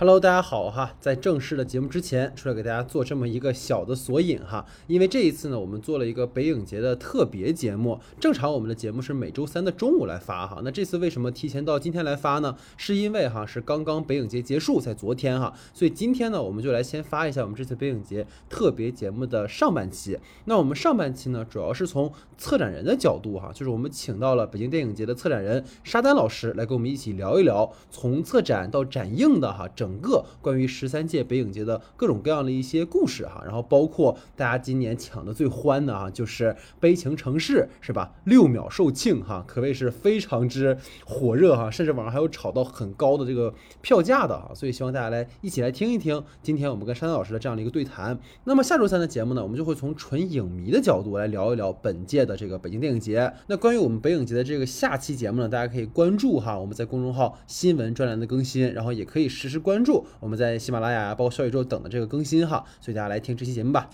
Hello，大家好哈，在正式的节目之前，出来给大家做这么一个小的索引哈，因为这一次呢，我们做了一个北影节的特别节目。正常我们的节目是每周三的中午来发哈，那这次为什么提前到今天来发呢？是因为哈是刚刚北影节结束，在昨天哈，所以今天呢，我们就来先发一下我们这次北影节特别节目的上半期。那我们上半期呢，主要是从策展人的角度哈，就是我们请到了北京电影节的策展人沙丹老师来跟我们一起聊一聊从策展到展映的哈整。整个关于十三届北影节的各种各样的一些故事哈，然后包括大家今年抢的最欢的啊，就是《悲情城市》是吧？六秒售罄哈，可谓是非常之火热哈，甚至网上还有炒到很高的这个票价的哈，所以希望大家来一起来听一听今天我们跟山丹老师的这样的一个对谈。那么下周三的节目呢，我们就会从纯影迷的角度来聊一聊本届的这个北京电影节。那关于我们北影节的这个下期节目呢，大家可以关注哈，我们在公众号新闻专栏的更新，然后也可以实时关。关注我们在喜马拉雅、包括小宇宙等的这个更新哈，所以大家来听这期节目吧。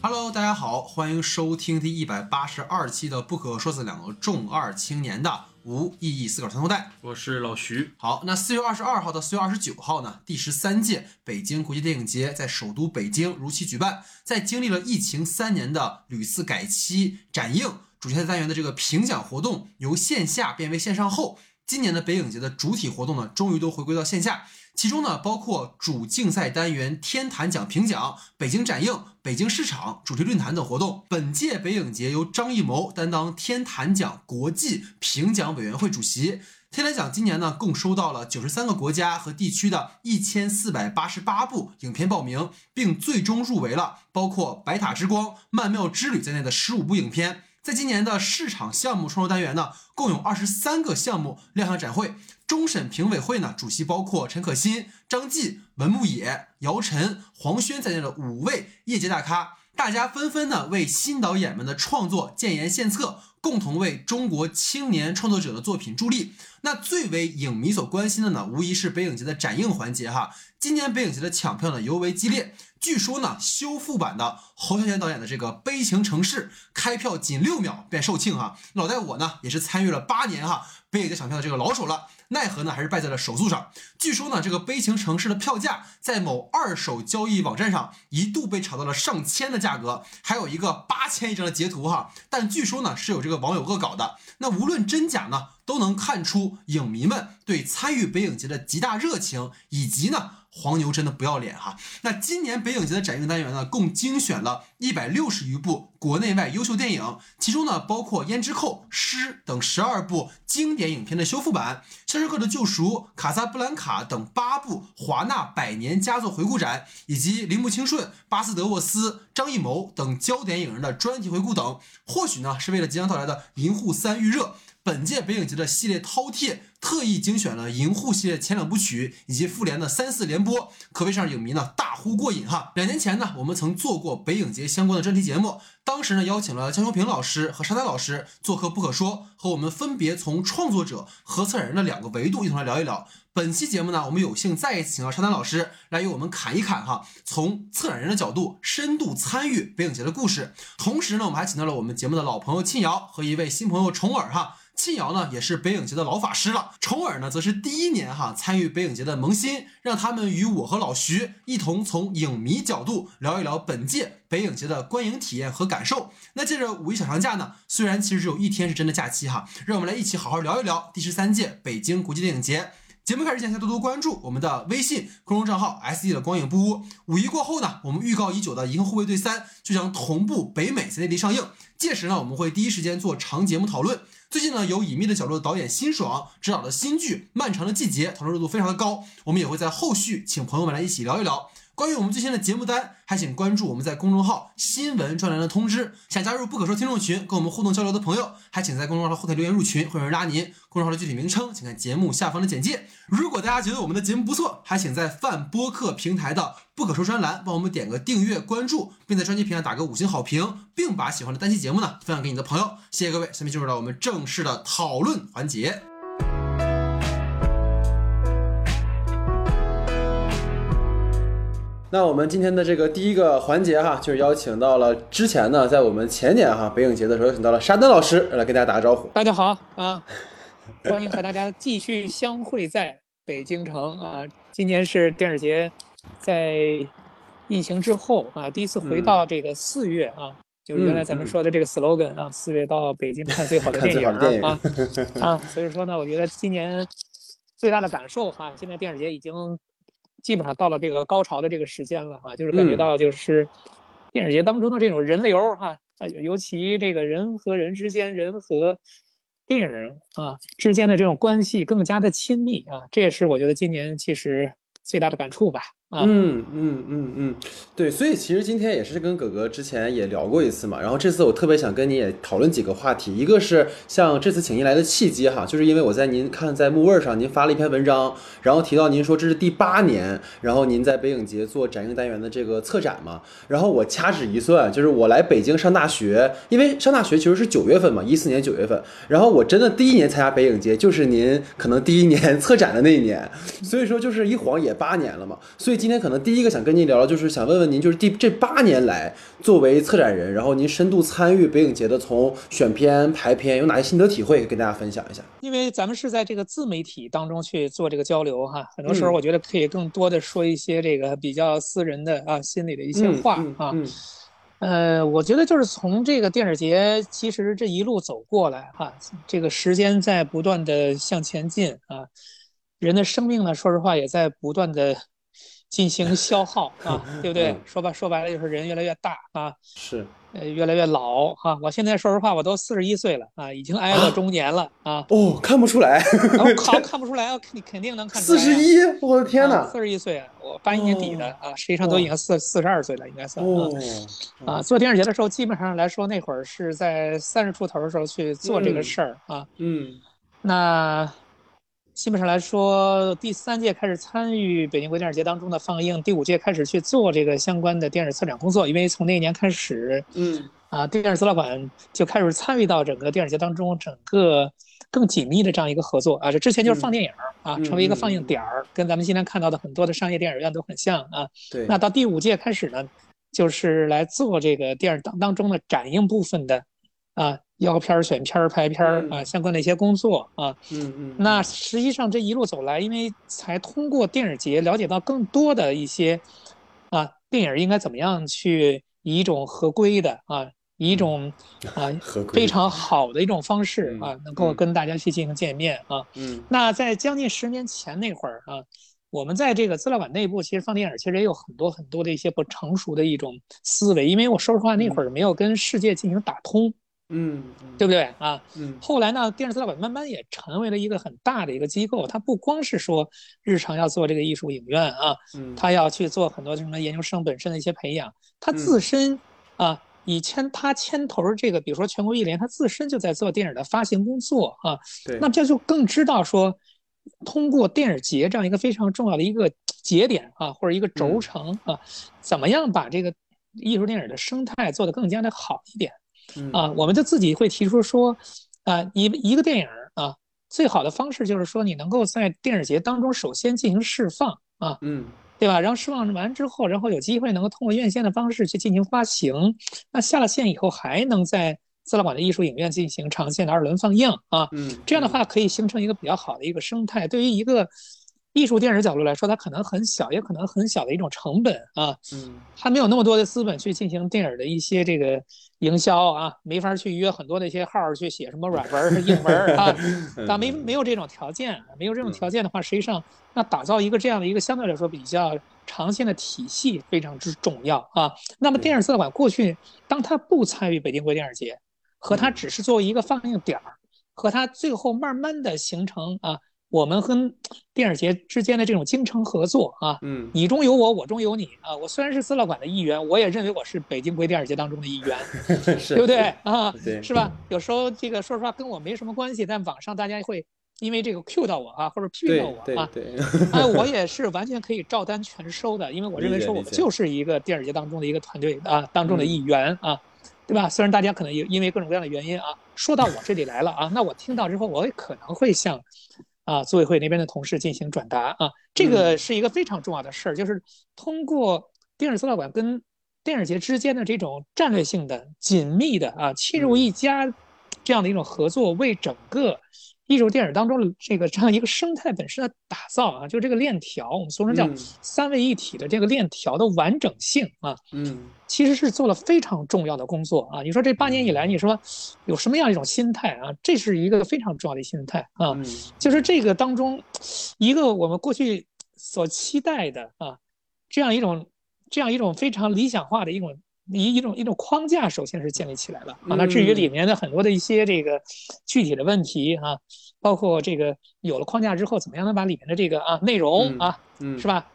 Hello，大家好，欢迎收听第一百八十二期的《不可说死两个重二青年》的。无意义思考三头带，我是老徐。好，那四月二十二号到四月二十九号呢，第十三届北京国际电影节在首都北京如期举办。在经历了疫情三年的屡次改期展映、主题单元的这个评奖活动由线下变为线上后，今年的北影节的主体活动呢，终于都回归到线下。其中呢，包括主竞赛单元天坛奖评奖、北京展映、北京市场主题论坛等活动。本届北影节由张艺谋担当天坛奖国际评奖委员会主席。天坛奖今年呢，共收到了九十三个国家和地区的一千四百八十八部影片报名，并最终入围了包括《白塔之光》《曼妙之旅》在内的十五部影片。在今年的市场项目创作单元呢，共有二十三个项目亮相展会。终审评委会呢，主席包括陈可辛、张继、文牧野、姚晨、黄轩在内的五位业界大咖，大家纷纷呢为新导演们的创作建言献策，共同为中国青年创作者的作品助力。那最为影迷所关心的呢，无疑是北影节的展映环节哈。今年北影节的抢票呢尤为激烈，据说呢修复版的侯孝贤导演的这个《悲情城市》开票仅六秒便售罄哈。老戴我呢也是参与了八年哈北影节抢票的这个老手了。奈何呢？还是败在了手速上。据说呢，这个悲情城市的票价在某二手交易网站上一度被炒到了上千的价格，还有一个八千一张的截图哈。但据说呢，是有这个网友恶搞的。那无论真假呢？都能看出影迷们对参与北影节的极大热情，以及呢黄牛真的不要脸哈。那今年北影节的展映单元呢，共精选了一百六十余部国内外优秀电影，其中呢包括《胭脂扣》《诗》等十二部经典影片的修复版，《肖申克的救赎》《卡萨布兰卡》等八部华纳百年佳作回顾展，以及铃木清顺、巴斯德沃斯、张艺谋等焦点影人的专题回顾等。或许呢是为了即将到来的银护三预热。本届北影节的系列饕餮特意精选了《银护》系列前两部曲以及复联的三四连播，可谓是让影迷呢大呼过瘾哈。两年前呢，我们曾做过北影节相关的专题节目，当时呢邀请了江秋平老师和沙丹老师做客《不可说》，和我们分别从创作者和策展人的两个维度一同来聊一聊。本期节目呢，我们有幸再一次请到沙丹老师来与我们侃一侃哈，从策展人的角度深度参与北影节的故事。同时呢，我们还请到了我们节目的老朋友庆瑶和一位新朋友重耳哈。庆瑶呢也是北影节的老法师了，重耳呢则是第一年哈参与北影节的萌新，让他们与我和老徐一同从影迷角度聊一聊本届北影节的观影体验和感受。那借着五一小长假呢，虽然其实只有一天是真的假期哈，让我们来一起好好聊一聊第十三届北京国际电影节。节目开始前，先多多关注我们的微信公众账号 S E 的光影不污。五一过后呢，我们预告已久的《银河护卫队三》就将同步北美在内地上映，届时呢，我们会第一时间做长节目讨论。最近呢，有隐秘的角落的导演辛爽执导的新剧《漫长的季节》讨论热度非常的高，我们也会在后续请朋友们来一起聊一聊。关于我们最新的节目单，还请关注我们在公众号新闻专栏的通知。想加入不可说听众群，跟我们互动交流的朋友，还请在公众号后台留言入群，会有人拉您。公众号的具体名称，请看节目下方的简介。如果大家觉得我们的节目不错，还请在泛播客平台的不可说专栏帮我们点个订阅关注，并在专辑评上打个五星好评，并把喜欢的单期节目呢分享给你的朋友。谢谢各位，下面进入到我们正式的讨论环节。那我们今天的这个第一个环节哈，就是邀请到了之前呢，在我们前年哈北影节的时候，邀请到了沙登老师来跟大家打个招呼。大家好啊，欢迎和大家继续相会在北京城啊。今年是电影节在疫情之后啊，第一次回到这个四月啊，就是原来咱们说的这个 slogan 啊，四月到北京看最好的电影啊 啊，所以说呢，我觉得今年最大的感受哈，现在电影节已经。基本上到了这个高潮的这个时间了啊，就是感觉到就是电影节当中的这种人流哈啊，尤其这个人和人之间、人和电影啊之间的这种关系更加的亲密啊，这也是我觉得今年其实最大的感触吧。嗯嗯嗯嗯，对，所以其实今天也是跟哥哥之前也聊过一次嘛，然后这次我特别想跟你也讨论几个话题，一个是像这次请您来的契机哈，就是因为我在您看在木味上您发了一篇文章，然后提到您说这是第八年，然后您在北影节做展映单元的这个策展嘛，然后我掐指一算，就是我来北京上大学，因为上大学其实是九月份嘛，一四年九月份，然后我真的第一年参加北影节就是您可能第一年 策展的那一年，所以说就是一晃也八年了嘛，所以。今天可能第一个想跟您聊聊，就是想问问您，就是第这八年来作为策展人，然后您深度参与北影节的从选片排片，有哪些心得体会，跟大家分享一下？因为咱们是在这个自媒体当中去做这个交流哈，很多时候我觉得可以更多的说一些这个比较私人的啊心里的一些话啊。呃，我觉得就是从这个电影节，其实这一路走过来哈，这个时间在不断的向前进啊，人的生命呢，说实话也在不断的。进行消耗 啊，对不对？说吧，说白了就是人越来越大啊，是，呃，越来越老哈。我现在说实话，我都四十一岁了啊，已经挨到中年了啊。哦，看不出来，我靠，看不出来，你肯定能看出来。四十一，我的天哪！四十一岁，我八一年底的啊，实际上都已经四四十二岁了，应该算啊。啊，做电视节的时候，基本上来说，那会儿是在三十出头的时候去做这个事儿啊。嗯，那。基本上来说，第三届开始参与北京国际电影节当中的放映，第五届开始去做这个相关的电影策展工作。因为从那一年开始，嗯，啊，电影资料馆就开始参与到整个电影节当中，整个更紧密的这样一个合作啊。这之前就是放电影啊，成为一个放映点儿，跟咱们今天看到的很多的商业电影院都很像啊。对。那到第五届开始呢，就是来做这个电影当当中的展映部分的，啊。邀片儿、选片儿、排片儿啊，相关的一些工作啊，嗯嗯，那实际上这一路走来，因为才通过电影节了解到更多的一些啊，电影应该怎么样去以一种合规的啊，以一种。啊 非常好的一种方式啊，能够。跟大家去进行见面啊。嗯，那在将近十年前那会儿啊，我们在这个资料馆内部，其实放电影其实也有很多很多的一些不成熟的一种思维，因为我说实话那会儿没有跟世界进行打通。嗯，对不对啊？嗯，后来呢，电视资料馆慢慢也成为了一个很大的一个机构。它不光是说日常要做这个艺术影院啊，嗯，它要去做很多什么研究生本身的一些培养。它自身啊，以牵它牵头这个，比如说全国艺联，它自身就在做电影的发行工作啊。对，那这就更知道说，通过电影节这样一个非常重要的一个节点啊，或者一个轴承啊，怎么样把这个艺术电影的生态做得更加的好一点。啊，我们就自己会提出说，啊，一一个电影啊，最好的方式就是说，你能够在电影节当中首先进行释放啊，嗯，对吧？然后释放完之后，然后有机会能够通过院线的方式去进行发行，那下了线以后还能在资料馆的艺术影院进行长线的二轮放映啊，嗯，这样的话可以形成一个比较好的一个生态。对于一个艺术电影角度来说，它可能很小，也可能很小的一种成本啊，嗯，它没有那么多的资本去进行电影的一些这个营销啊，没法去约很多那些号去写什么软文、硬文啊，但没没有这种条件，没有这种条件的话，实际上那打造一个这样的一个相对来说比较长线的体系非常之重要啊。那么电影资料馆过去，当它不参与北京国际电影节，和它只是作为一个放映点儿，和它最后慢慢的形成啊。我们跟电影节之间的这种精诚合作啊，嗯，你中有我，我中有你啊。我虽然是资料馆的一员，我也认为我是北京国际电影节当中的一员，对不对啊？是吧？有时候这个说实话跟我没什么关系，但网上大家会因为这个 Q 到我啊，或者批评到我啊，对，哎，我也是完全可以照单全收的，因为我认为说我们就是一个电影节当中的一个团队啊，当中的一员啊，对吧？虽然大家可能因因为各种各样的原因啊，说到我这里来了啊，那我听到之后，我也可能会向。啊，组委会那边的同事进行转达啊，这个。是一个非常重要的事儿，就是通过电视资料馆跟电影节之间的这种战略性的、紧密的啊，亲如一家这样的一种合作，为整个艺术电影当中的这个这样一个生态本身的打造啊，就这个链条，我们俗称叫三位一体的这个链条的完整性啊，嗯，其实是做了非常重要的工作啊。你说这八年以来，你说有什么样一种心态啊？这是一个非常重要的心态啊，就是这个当中一个我们过去所期待的啊，这样一种。这样一种非常理想化的一种一一种一种框架，首先是建立起来了啊。那至于里面的很多的一些这个具体的问题啊，包括这个有了框架之后，怎么样能把里面的这个啊内容啊，是吧，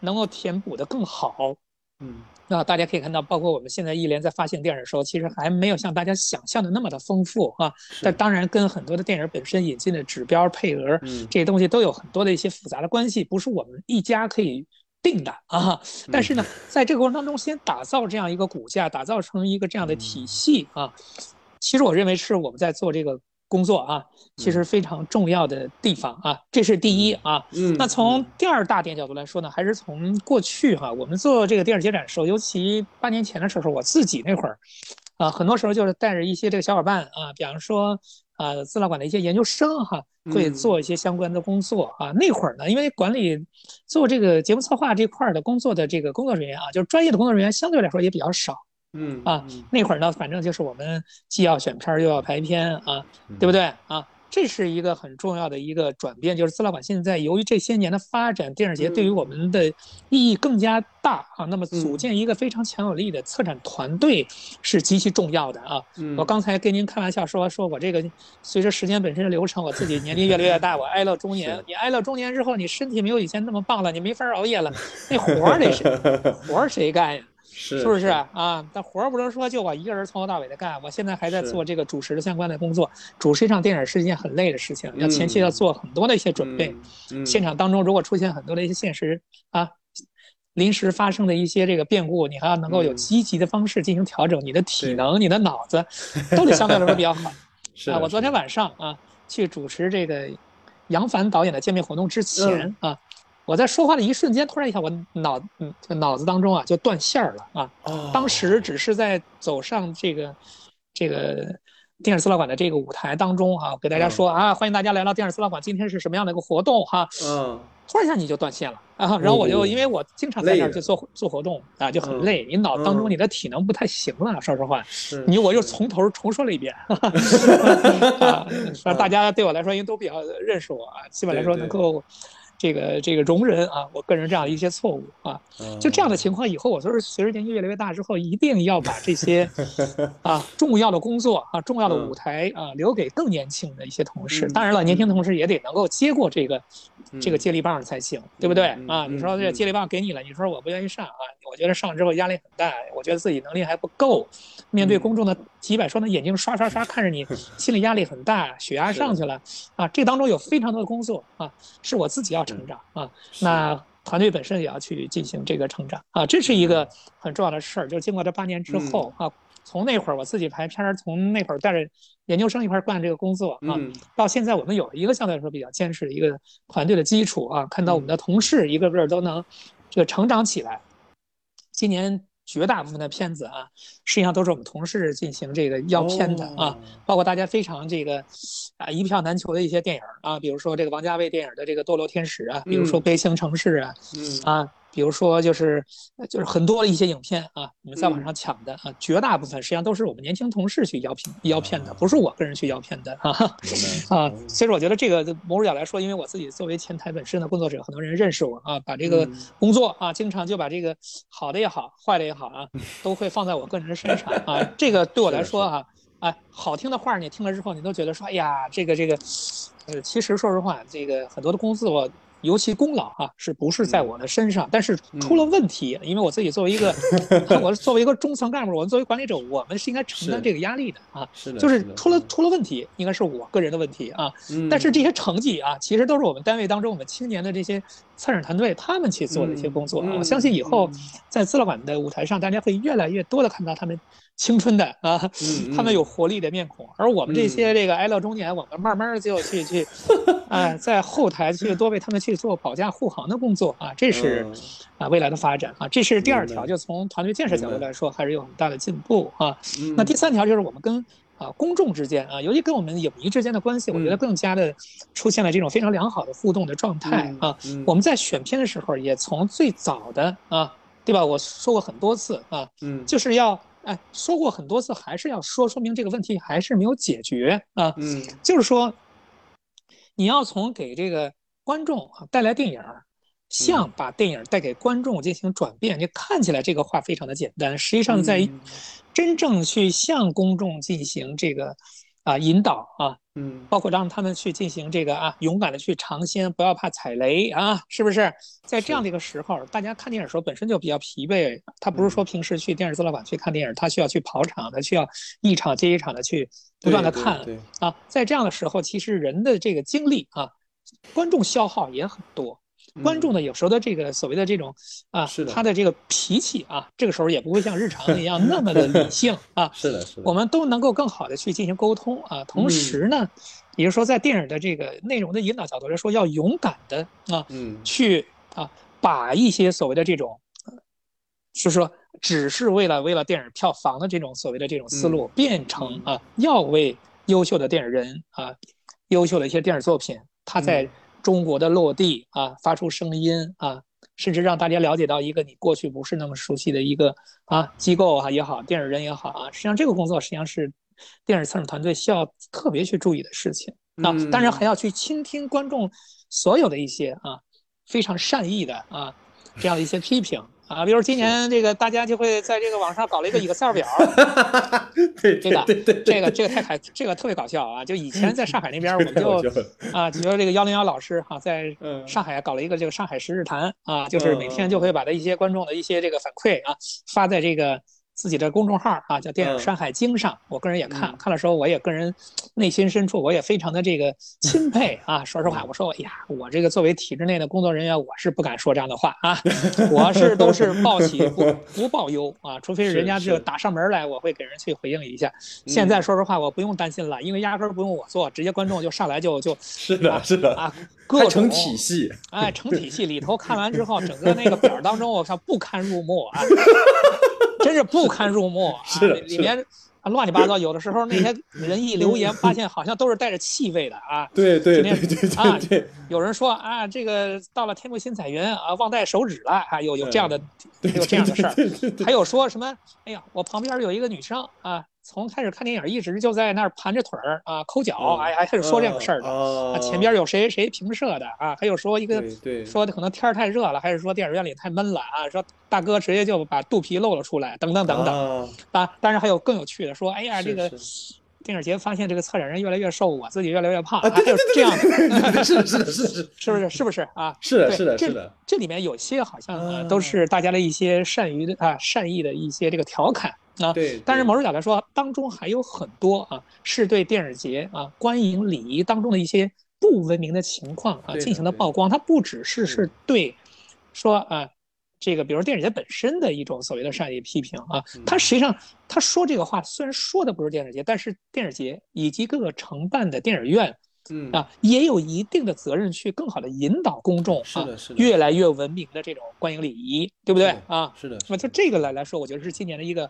能够填补的更好？嗯，那大家可以看到，包括我们现在一联在发现电影的时候，其实还没有像大家想象的那么的丰富啊。但当然，跟很多的电影本身引进的指标配额这些东西都有很多的一些复杂的关系，不是我们一家可以。定的啊，但是呢，在这个过程当中，先打造这样一个骨架，打造成一个这样的体系啊，其实我认为是我们在做这个工作啊，其实非常重要的地方啊，这是第一啊。嗯。那从第二大点角度来说呢，还是从过去哈，我们做这个电视节展的时候，尤其八年前的时候，我自己那会儿啊，很多时候就是带着一些这个小伙伴啊，比方说。啊，资料馆的一些研究生哈，会做一些相关的工作啊。那会儿呢，因为管理做这个节目策划这块的工作的这个工作人员啊，就是专业的工作人员相对来说也比较少。嗯啊，那会儿呢，反正就是我们既要选片又要排片啊，对不对啊？这是一个很重要的一个转变，就是资料馆现在由于这些年的发展，电影节对于我们的意义更加大啊。那么组建一个非常强有力的策展团队是极其重要的啊。我刚才跟您开玩笑说，说我这个随着时间本身的流程，我自己年龄越来越大，我挨了中年。你挨了中年之后，你身体没有以前那么棒了，你没法熬夜了，那活儿得谁 活儿谁干呀？是不是啊？但活儿不能说就我一个人从头到尾的干。我现在还在做这个主持的相关的工作。主持一场电影是一件很累的事情，要前期要做很多的一些准备。现场当中如果出现很多的一些现实啊，临时发生的一些这个变故，你还要能够有积极的方式进行调整。你的体能、你的脑子都得相对来说比较好。是啊，我昨天晚上啊去主持这个杨凡导演的见面活动之前啊。我在说话的一瞬间，突然一下，我脑嗯，脑子当中啊就断线了啊！当时只是在走上这个这个电视资料馆的这个舞台当中啊，给大家说啊，欢迎大家来到电视资料馆，今天是什么样的一个活动哈？嗯，突然一下你就断线了啊！然后我就因为我经常在那儿去做做活动啊，就很累，你脑当中你的体能不太行了，说实话，你我又从头重说了一遍，啊，大家对我来说因为都比较认识我啊，基本来说能够。这个这个容忍啊，我个人这样的一些错误啊，就这样的情况，以后我就是随着年纪越来越大之后，一定要把这些 啊重要的工作啊、重要的舞台啊留给更年轻的一些同事。当然了，年轻同事也得能够接过这个这个接力棒才行，对不对啊？你说这接力棒给你了，你说我不愿意上啊？我觉得上了之后压力很大，我觉得自己能力还不够，面对公众的几百双的眼睛刷刷刷看着你，心理压力很大，血压上去了啊！这当中有非常多的工作啊，是我自己要。成长啊，那团队本身也要去进行这个成长啊，这是一个很重要的事儿。就是经过这八年之后啊，从那会儿我自己拍片儿，从那会儿带着研究生一块儿干这个工作啊，到现在我们有了一个相对来说比较坚实的一个团队的基础啊，看到我们的同事一个个都能这个成长起来。今年。绝大部分的片子啊，实际上都是我们同事进行这个邀片的啊，包括大家非常这个啊一票难求的一些电影啊，比如说这个王家卫电影的这个《堕落天使》啊，比如说《悲情城市》啊，啊。比如说，就是就是很多的一些影片啊，我们在网上抢的啊，绝大部分实际上都是我们年轻同事去邀片邀片的，不是我个人去邀片的啊 啊。所以说，我觉得这个某种角度来说，因为我自己作为前台本身的工作者，很多人认识我啊，把这个工作啊，经常就把这个好的也好，坏的也好啊，都会放在我个人身上啊。这个对我来说啊，哎，好听的话你听了之后，你都觉得说，哎呀，这个这个，呃，其实说实话，这个很多的公司我。尤其功劳啊，是不是在我的身上？但是出了问题，因为我自己作为一个，我作为一个中层干部，我们作为管理者，我们是应该承担这个压力的啊。是的，就是出了出了问题，应该是我个人的问题啊。但是这些成绩啊，其实都是我们单位当中我们青年的这些策展团队他们去做的一些工作。我相信以后在资料馆的舞台上，大家会越来越多的看到他们。青春的啊，嗯他们有活力的面孔，而我们这些这个挨到中年，我们慢慢就去去，啊，在后台去 多为他们去做保驾护航的工作啊，这是嗯。啊未来的发展啊，这是第二条，就从团队建设角度来说，还是有很大的进步啊。嗯。那第三条就是我们跟啊公众之间啊，尤其跟我们影迷之间的关系，我觉得嗯。更加的出现了这种非常良好的互动的状态嗯啊。嗯。我们在选片的时候，也从最早的啊，对吧？我说过很多次啊，嗯。就是要哎说过很多次，还是要说，说明这个问题还是没有解决啊。嗯就是说，你要从给这个观众啊带来电影儿，向把电影带给观众进行转变。你看起来这个话非常的简单，实际上在嗯真正去向公众进行这个啊引导啊，嗯包括让他们去进行这个啊勇敢的去尝鲜，不要怕踩雷啊，是不是？在这样的一个时候，大家看电影的时候本身就比较疲惫，他不是说平时去电视资料馆去看电影，他需要去跑场，他需要一场接一场的去不断的看对啊，在这样的时候，其实人的这个精力啊，观众消耗也很多。观众呢，有时候的这个所谓的这种啊嗯是，的。他的这个脾气啊，这个时候也不会像日常一样 那么的理性啊。是的是的，我们都能够更好的去进行沟通啊。同时呢，也就是说，在电影的这个内容的引导角度来说，要勇敢的啊，嗯。去啊，把一些所谓的这种，呃就是说只是为了为了电影票房的这种所谓的这种思路，变成啊，要为优秀的电影人啊，优秀的一些电影作品，他在嗯中国的落地啊，发出声音啊。甚至让大家了解到一个你过去不是那么熟悉的一个啊机构啊也好，电影人也好啊，实际上这个工作实际上是电影策展团队需要特别去注意的事情啊。嗯当然还要去倾听观众所有的一些啊非常善意的啊这样的一些批评啊，比如今年这个大家就会在这个网上搞了一个 Excel 表，对这个对对对，这个这个太太这个特别搞笑啊！就以前在上海那边，我们就啊，比如这个幺零幺老师哈、在嗯。上海搞了一个这个上海十日谈啊，就是每天就会把他一些观众的一些这个反馈啊发在这个自己的公众号啊，叫电影嗯山海经上。我个人也看嗯看了时候，我也个人内心深处我也非常的这个钦佩啊。说实话，我说哎呀，我这个作为体制内的工作人员，我是不敢说这样的话啊，我是都是报喜不 不报忧啊，除非是人家是就打上门来，我会给人去回应一下。现在说实话，我不用担心了，因为压根儿不用我做，直接观众就上来就就 是的是的，啊，各还成种体系，哎，成体系里头看完之后，整个那个表当中，我靠，不堪入目啊，真是不堪入目啊！是里里面啊乱七八糟，有的时候那些人一留言，发现好像都是带着气味的啊。对对对对啊有人说啊，这个到了天目新彩云啊，忘带手指了啊，有有这样的有这样的事儿。还有说什么？哎呀，我旁边有一个女生啊，从开始看电影一直就在那儿盘着腿儿啊抠脚，嗯哎，还开始说这种事儿的。啊啊，前边有谁谁评射的啊？还有说一个说的可能天儿太热了，还是说电影院里太闷了啊？说大哥直接就把肚皮露了出来，等等等等啊啊。当然还有更有趣的，说哎呀，这个电影节发现这个策展人越来越瘦，我自己越来越胖，啊，还有这样的，是的是的是的是 是不是？是不是啊？是的是的是的，这里面有些好像都是大家的一些善于的啊善意的一些这个调侃啊。对，但是某种角度来说，当中还有很多啊，是对电影节啊观影礼仪当中的一些不文明的情况啊进行的曝光。它不只是是是对说啊，这个比如电影节本身的一种所谓的善意批评啊，嗯它实际上他说这个话虽然说的不是电影节，但是电影节以及各个承办的电影院嗯啊，也有一定的责任去更好的引导公众啊是的是的越来越文明的这种观影礼仪，对不对啊？是的，那么就这个来来说，我觉得是今年的一个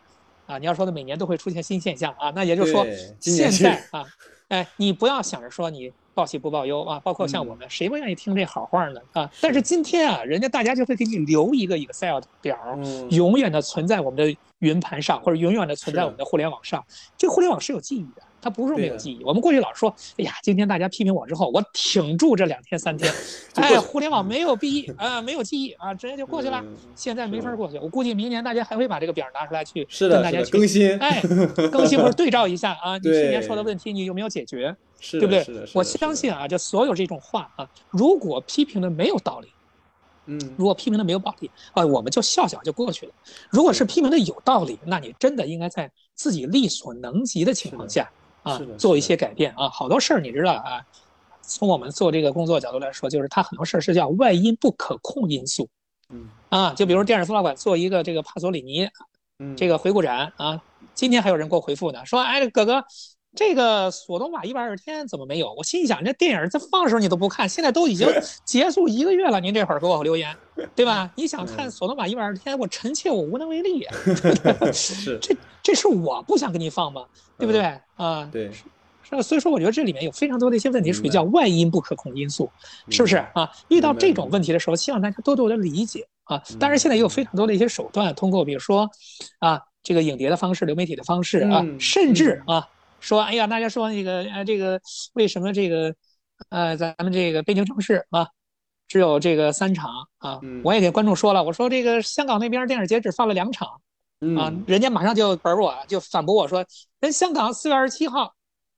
啊，你要说的每年都会出现新现象啊，那也就是说现在啊，哎，你不要想着说你报喜不报忧啊，包括像嗯我们，谁不愿意听这好话呢啊？但是今天啊，人家大家就会给你留一个 Excel 表，嗯永远的存在我们的云盘上，或者永远的存在我们的互联网上。这个互联网是有记忆的，它不是没有记忆。我们过去老说，哎呀，今天大家批评我之后，我挺住这两天三天，哎，互联网没有记忆啊，没有记忆啊，直接就过去了。嗯。现在没是。法过去，我估计明年大家还会把这个表拿出来去跟大家去更新，哎，更新或者对照一下啊，你去年说的问题你有没有解决，是对不对我相信啊，这所有这种话啊，如果批评的没有道理，嗯。如果批评的没有道理啊，我们就笑笑就过去了。如果是批评的有道理，那你真的应该在自己力所能及的情况下啊，做一些改变啊。好多事儿你知道啊，从我们做这个工作角度来说，就是它很多事儿是叫外因不可控因素嗯啊，就比如电视资料馆做一个这个帕索里尼嗯这个回顾展啊，今天还有人给我回复呢，说哎，哥哥。这个索多玛一百二十天怎么没有？我心想，这电影在放的时候你都不看，现在都已经结束一个月了，您这会儿给我留言，对吧？你想看索多玛一百二十天，我臣妾我无能为力。是，这这是我不想给你放吗？对不对啊？对，是所以说，我觉得这里面有非常多的一些问题，属于叫外因不可控因素，是不是啊？遇到这种问题的时候，希望大家多多的理解啊。当然，现在也有非常多的一些手段，通过比如说啊，这个影碟的方式、流媒体的方式啊，甚至啊。说，哎呀，大家说那个，呃，这个为什么这个，呃，咱们这个北京城市啊，只有这个三场啊？我也给观众说了，我说这个香港那边电影节只放了两场，啊，人家马上就本我就反驳我说，人香港四月二十七号，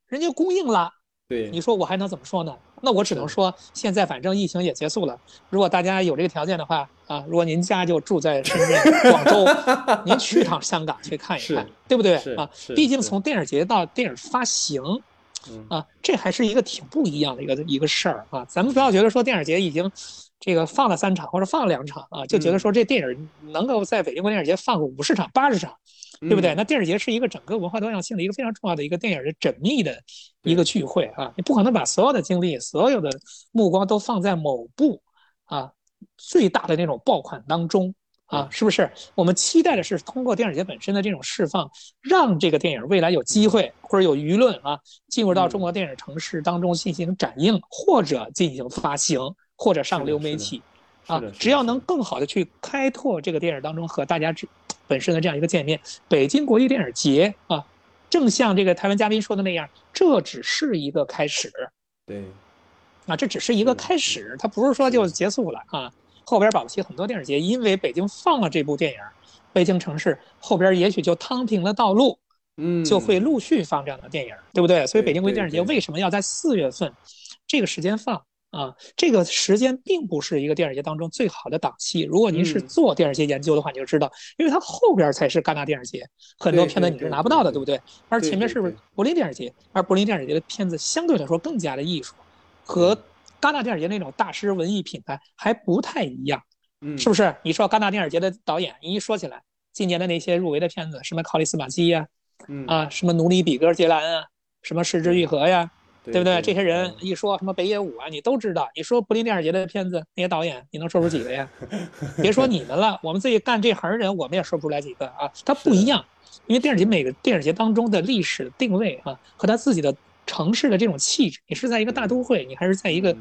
人家公映了。对，你说我还能怎么说呢？那我只能说，现在反正疫情也结束了。如果大家有这个条件的话啊，如果您家就住在深圳、广州，您去趟香港去看一看，对不对啊？毕竟从电影节到电影发行，啊，这还是一个挺不一样的一个一个事儿啊。咱们不要觉得说电影节已经这个放了三场或者放了两场啊，就觉得说这电影能够在北京国电影节放个五十场、八十场。对不对？那电影节是一个整个文化多样性的一个非常重要的一个电影的缜密的一个聚会啊！你不可能把所有的精力、所有的目光都放在某部啊最大的那种爆款当中啊，是不是？我们期待的是通过电影节本身的这种释放，让这个电影未来有机会或者有舆论啊，进入到中国电影城市当中进行展映，或者进行发行，或者上流媒体啊，只要能更好的去开拓这个电影当中和大家之。本身的这样一个见面，北京国际电影节啊，正像这个台湾嘉宾说的那样，这只是一个开始。对，啊，这只是一个开始，它不是说就结束了啊。后边保不齐很多电影节，因为北京放了这部电影，北京城市后边也许就趟平了道路，嗯，就会陆续放这样的电影，对不对？所以北京国际电影节为什么要在四月份这个时间放？啊，这个时间并不是一个电影节当中最好的档期。如果您是做电影节研究的话，你就知道，因为它后边才是戛纳电影节，很多片子你是拿不到的，对不对？而前面是不是柏林电影节？而柏林电影节的片子相对来说更加的艺术，和戛纳电影节那种大师文艺品牌还不太一样，是不是？你说戛纳电影节的导演，一说起来，今年的那些入围的片子，什么考利斯马基呀，啊，什么努里比格杰兰啊，什么失之愈合呀。对不对？这些人一说什么北野武啊，你都知道。你说柏林电影节的片子，那些导演，你能说出几个呀？别说你们了，我们自己干这行的人，我们也说不出来几个啊。它不一样，因为电影节每个电影节当中的历史定位啊，和他自己的城市的这种气质，你是在一个大都会，你还是在一个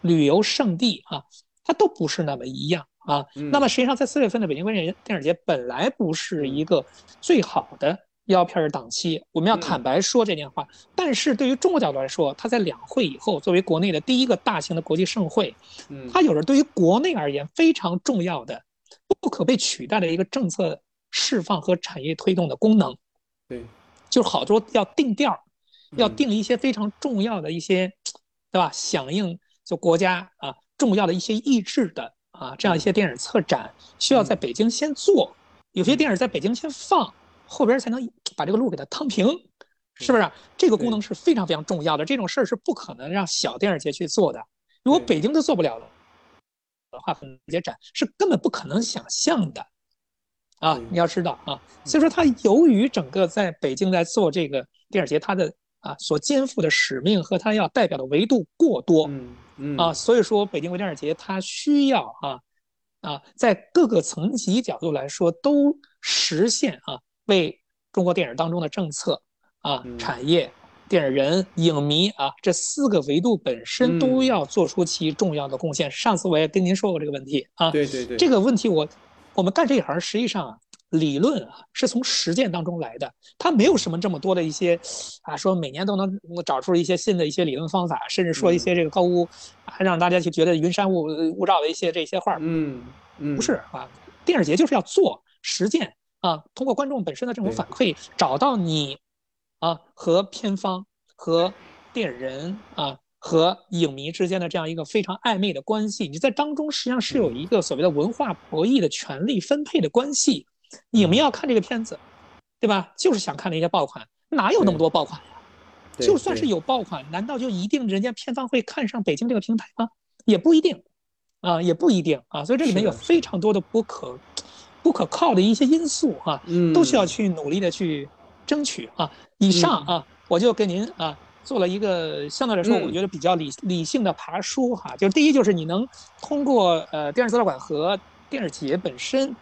旅游胜地啊，它都不是那么一样啊。那么实际上，在四月份的北京国际电影节本来不是一个最好的。腰片儿档期，我们要坦白说这件话。但是对于中国角度来说，它在两会以后，作为国内的第一个大型的国际盛会，它有着对于国内而言非常重要的、不可被取代的一个政策释放和产业推动的功能。对，就是好多要定调，要定一些非常重要的一些，对吧？响应就国家啊重要的一些意志的啊这样一些电影策展，需要在北京先做，有些电影在北京先放。后边才能把这个路给它趟平，是不是？这个功能是非常非常重要的。这种事儿是不可能让小电影节去做的。如果北京都做不了的话，很节展是根本不可能想象的。啊，你要知道啊，所以说它由于整个在北京在做这个电影节，它的啊所肩负的使命和它要代表的维度过多，嗯嗯啊，所以说北京国际电影节它需要啊啊在各个层级角度来说都实现啊。为中国电影当中的政策啊、产业、电影人、影迷啊这四个维度本身都要做出其重要的贡献。上次我也跟您说过这个问题啊，对对对，这个问题我我们干这一行实际上啊，理论啊是从实践当中来的，它没有什么这么多的一些啊说每年都能找出一些新的一些理论方法，甚至说一些这个高屋还让大家去觉得云山雾雾罩的一些这些话，嗯嗯，不是啊，电影节就是要做实践。啊，通过观众本身的这种反馈，找到你，啊和片方和电影人啊和影迷之间的这样一个非常暧昧的关系。你在当中实际上是有一个所谓的文化博弈的权利分配的关系。影迷要看这个片子，对吧？就是想看那些爆款，哪有那么多爆款呀？就算是有爆款，难道就一定人家片方会看上北京这个平台吗？也不一定，啊也不一定啊。所以这里面有非常多的不可。不可靠的一些因素哈，都需要去努力的去争取啊。以上啊，我就给您啊做了一个相对来说我觉得比较理理性的爬书哈。就第一就是你能通过呃电视资料馆和电视节本身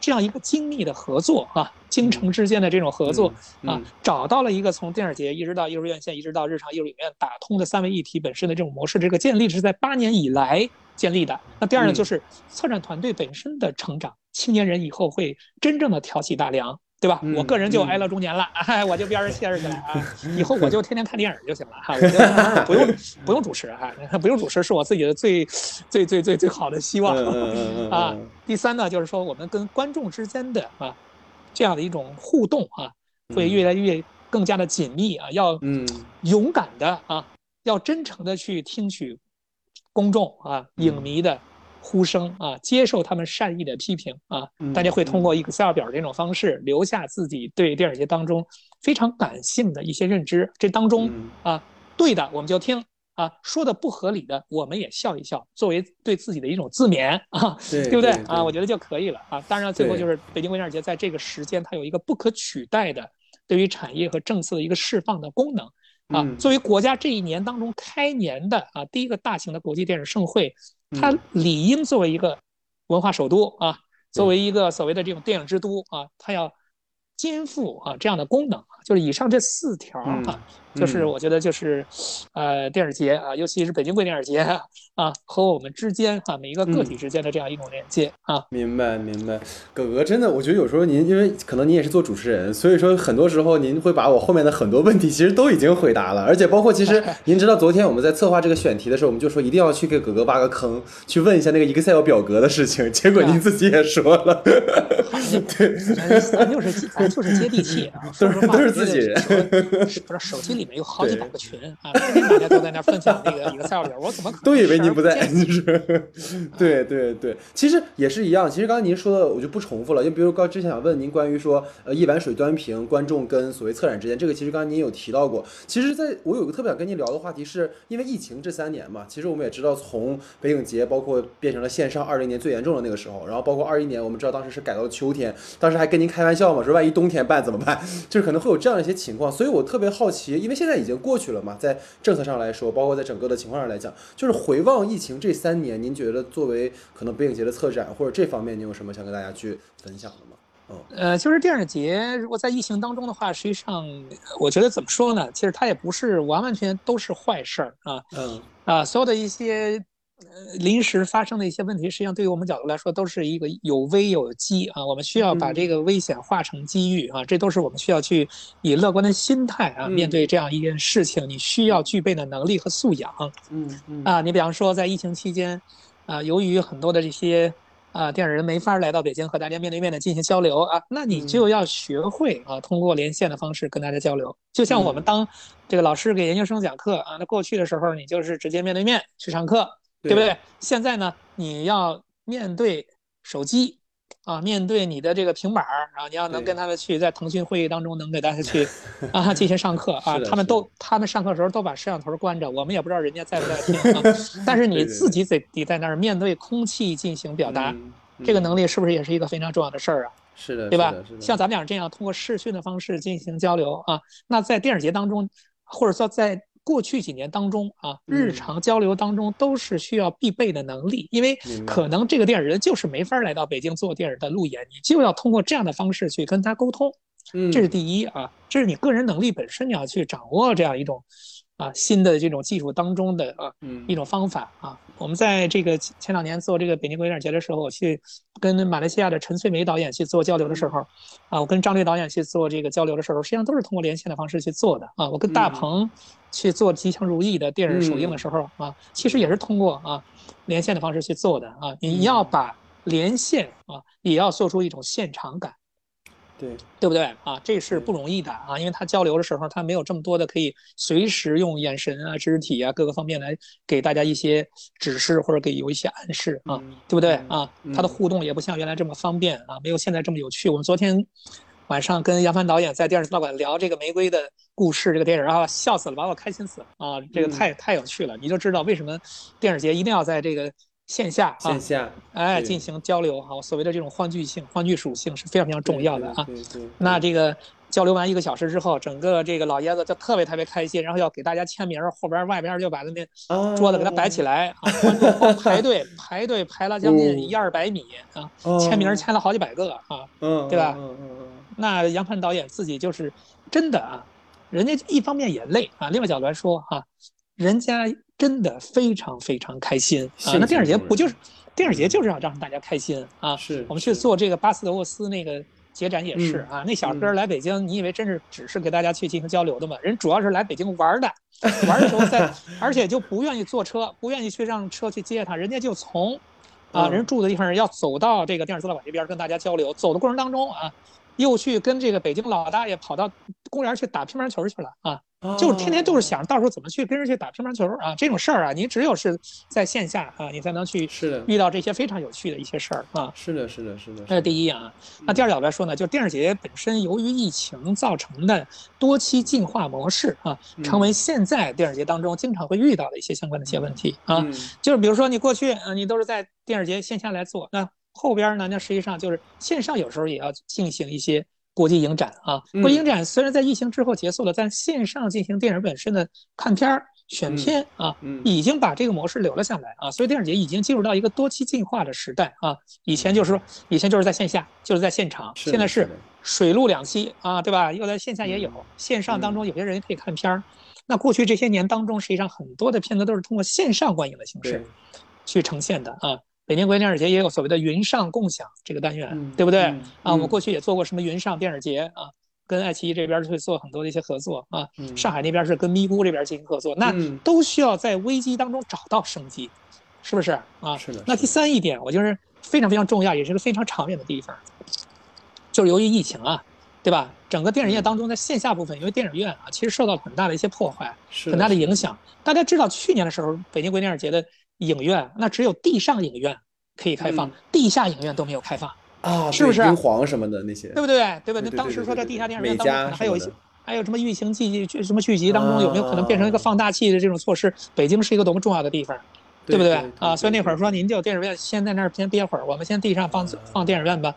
这样一个精密的合作啊，京城之间的这种合作啊，找到了一个从电视节一直到艺术院线一直到日常艺术影院打通的三位一体本身的这种模式，这个建立是在八年以来建立的。那第二呢，就是策展团队本身的成长，青年人以后会真正的挑起大梁。对吧？我个人就挨了中年了，我就边儿歇着去了啊！以后我就天天看电影就行了哈，我就 不用不用主持哈，不用主持是我自己的最最最最最好的希望啊。第三呢，就是说我们跟观众之间的啊这样的一种互动啊，会越来越更加的紧密啊，要勇敢的啊，要真诚的去听取公众啊影迷的。呼声啊，接受他们善意的批评啊，大家会通过 Excel 表这种方式留下自己对电影节当中非常感性的一些认知。这当中啊，对的我们就听啊，说的不合理的我们也笑一笑，作为对自己的一种自勉啊，对不对啊？我觉得就可以了啊。当然，最后就是北京国电影节在这个时间，它有一个不可取代的对于产业和政策的一个释放的功能。啊，作为国家这一年当中开年的啊第一个大型的国际电影盛会，它理应作为一个文化首都啊，作为一个所谓的这种电影之都啊，它要肩负啊这样的功能。就是以上这四条啊，就是我觉得就是，呃，电影节啊，尤其是北京贵电影节啊，和我们之间啊每一个个体之间的这样一种连接啊。明白明白，葛哥真的，我觉得有时候您因为可能您也是做主持人，所以说很多时候您会把我后面的很多问题其实都已经回答了，而且包括其实 您知道昨天我们在策划这个选题的时候，我们就说一定要去给葛哥挖个坑，去问一下那个 Excel 表格的事情，结果您自己也说了，对，咱就是咱就是接地气啊，都是都是。自己人，不是手机里面有好几百个群啊，天天大家都在那分享那个 Excel 表，我怎么都以为您不在？就是，对对对，其实也是一样。其实刚才您说的，我就不重复了。就比如刚之前想问您关于说，呃，一碗水端平，观众跟所谓策展之间，这个其实刚才您有提到过。其实，在我有个特别想跟您聊的话题，是因为疫情这三年嘛，其实我们也知道，从北影节包括变成了线上，二零年最严重的那个时候，然后包括二一年，我们知道当时是改到了秋天，当时还跟您开玩笑嘛，说万一冬天办怎么办？就是可能会有这样一些情况，所以我特别好奇，因为现在已经过去了嘛，在政策上来说，包括在整个的情况上来讲，就是回望疫情这三年，您觉得作为可能北影节的策展或者这方面，您有什么想跟大家去分享的吗？嗯，呃，就是电影节如果在疫情当中的话，实际上我觉得怎么说呢？其实它也不是完完全都是坏事儿啊，嗯啊，所有的一些。呃，临时发生的一些问题，实际上对于我们角度来说，都是一个有危有机啊。我们需要把这个危险化成机遇啊，这都是我们需要去以乐观的心态啊面对这样一件事情。你需要具备的能力和素养。嗯嗯啊，你比方说在疫情期间，啊，由于很多的这些啊电影人没法来到北京和大家面对面的进行交流啊，那你就要学会啊通过连线的方式跟大家交流。就像我们当这个老师给研究生讲课啊，那过去的时候你就是直接面对面去上课。对不对？现在呢，你要面对手机啊，面对你的这个平板儿啊，你要能跟他们去在腾讯会议当中能给大家去 啊进行上课啊。他们都他们上课时候都把摄像头关着，我们也不知道人家在不在听啊。但是你自己得得在那儿面对空气进行表达，这个能力是不是也是一个非常重要的事儿啊？是的，对吧？像咱们俩这样通过视讯的方式进行交流啊，那在电影节当中，或者说在。过去几年当中啊，日常交流当中都是需要必备的能力，因为可能这个电影人就是没法来到北京做电影的路演，你就要通过这样的方式去跟他沟通，这是第一啊，这是你个人能力本身你要去掌握这样一种。啊，新的这种技术当中的啊，一种方法啊，我们在这个前两年做这个北京国际电影节的时候，我去跟马来西亚的陈翠梅导演去做交流的时候，啊，我跟张律导演去做这个交流的时候，实际上都是通过连线的方式去做的啊。我跟大鹏去做《吉祥如意》的电影首映的时候啊，其实也是通过啊连线的方式去做的啊。你要把连线啊，也要做出一种现场感。对对不对啊？这是不容易的啊，因为他交流的时候，他没有这么多的可以随时用眼神啊、肢体啊各个方面来给大家一些指示或者给有一些暗示啊，对不对啊？他的互动也不像原来这么方便啊，没有现在这么有趣。我们昨天晚上跟杨帆导演在电视资料馆聊这个《玫瑰的故事》这个电影啊，笑死了，把我开心死了啊！这个太太有趣了，你就知道为什么电影节一定要在这个。线下啊，线下哎，进行交流哈，所谓的这种欢聚性、欢聚属性是非常非常重要的啊。那这个交流完一个小时之后，整个这个老爷子就特别特别开心，然后要给大家签名，后边外边就把那那桌子给他摆起来啊，观众排队 排队排了将近一二百米啊，签名签了好几百个啊，对吧？那杨帆导演自己就是真的啊，人家一方面也累啊，另外角度来说哈，人家真的非常非常开心啊。那电影节不就是电影节就是要让大家开心啊？是我们去做这个巴斯德沃斯那个。节展也是啊，那小哥来北京，你以为真是只是给大家去进行交流的吗？人主要是来北京玩的，玩的时候在，而且就不愿意坐车，不愿意去让车去接他，人家就从，啊，人住的地方要走到这个电视资料馆这边跟大家交流，走的过程当中啊，又去跟这个北京老大爷跑到公园去打乒乓球去了啊。就是天天就是想到时候怎么去跟人去打乒乓球啊，这种事儿啊，你只有是在线下啊，你才能去是的遇到这些非常有趣的一些事儿啊。是的，是的，是的。这是第一啊。那第二角度来说呢，就电视节本身由于疫情造成的多期进化模式啊，成为现在电视节当中经常会遇到的一些相关的一些问题啊。就是比如说你过去啊，你都是在电视节线下来做，那后边呢，那实际上就是线上有时候也要进行一些。国际影展啊，国际影展虽然在疫情之后结束了，但线上进行电影本身的看片儿、选片啊，已经把这个模式留了下来啊。所以电影节已经进入到一个多期进化的时代啊。以前就是说，以前就是在线下，就是在现场，现在是水陆两栖啊，对吧？又在线下也有，线上当中有些人可以看片儿。那过去这些年当中，实际上很多的片子都是通过线上观影的形式去呈现的啊。北京国际电影节也有所谓的云上共享这个单元，对不对啊？我们过去也做过什么云上电影节啊，跟爱奇艺这边会做很多的一些合作啊。上海那边是跟咪咕这边进行合作，那都需要在危机当中找到生机，是不是啊？是的。那第三一点，我就是非常非常重要，也是个非常长远的地方，就是由于疫情啊，对吧？整个电影业当中，在线下部分，因为电影院啊，其实受到了很大的一些破坏，很大的影响。大家知道，去年的时候，北京国际电影节的。影院那只有地上影院可以开放，地下影院都没有开放啊，是不是？英皇什么的那些，对不对？对吧？那当时说在地下电影院当中还有一些，还有什么《异形剧剧什么剧集当中有没有可能变成一个放大器的这种措施？北京是一个多么重要的地方，对不对？啊，所以那会儿说您就电影院先在那儿先憋会儿，我们先地上放放电影院吧，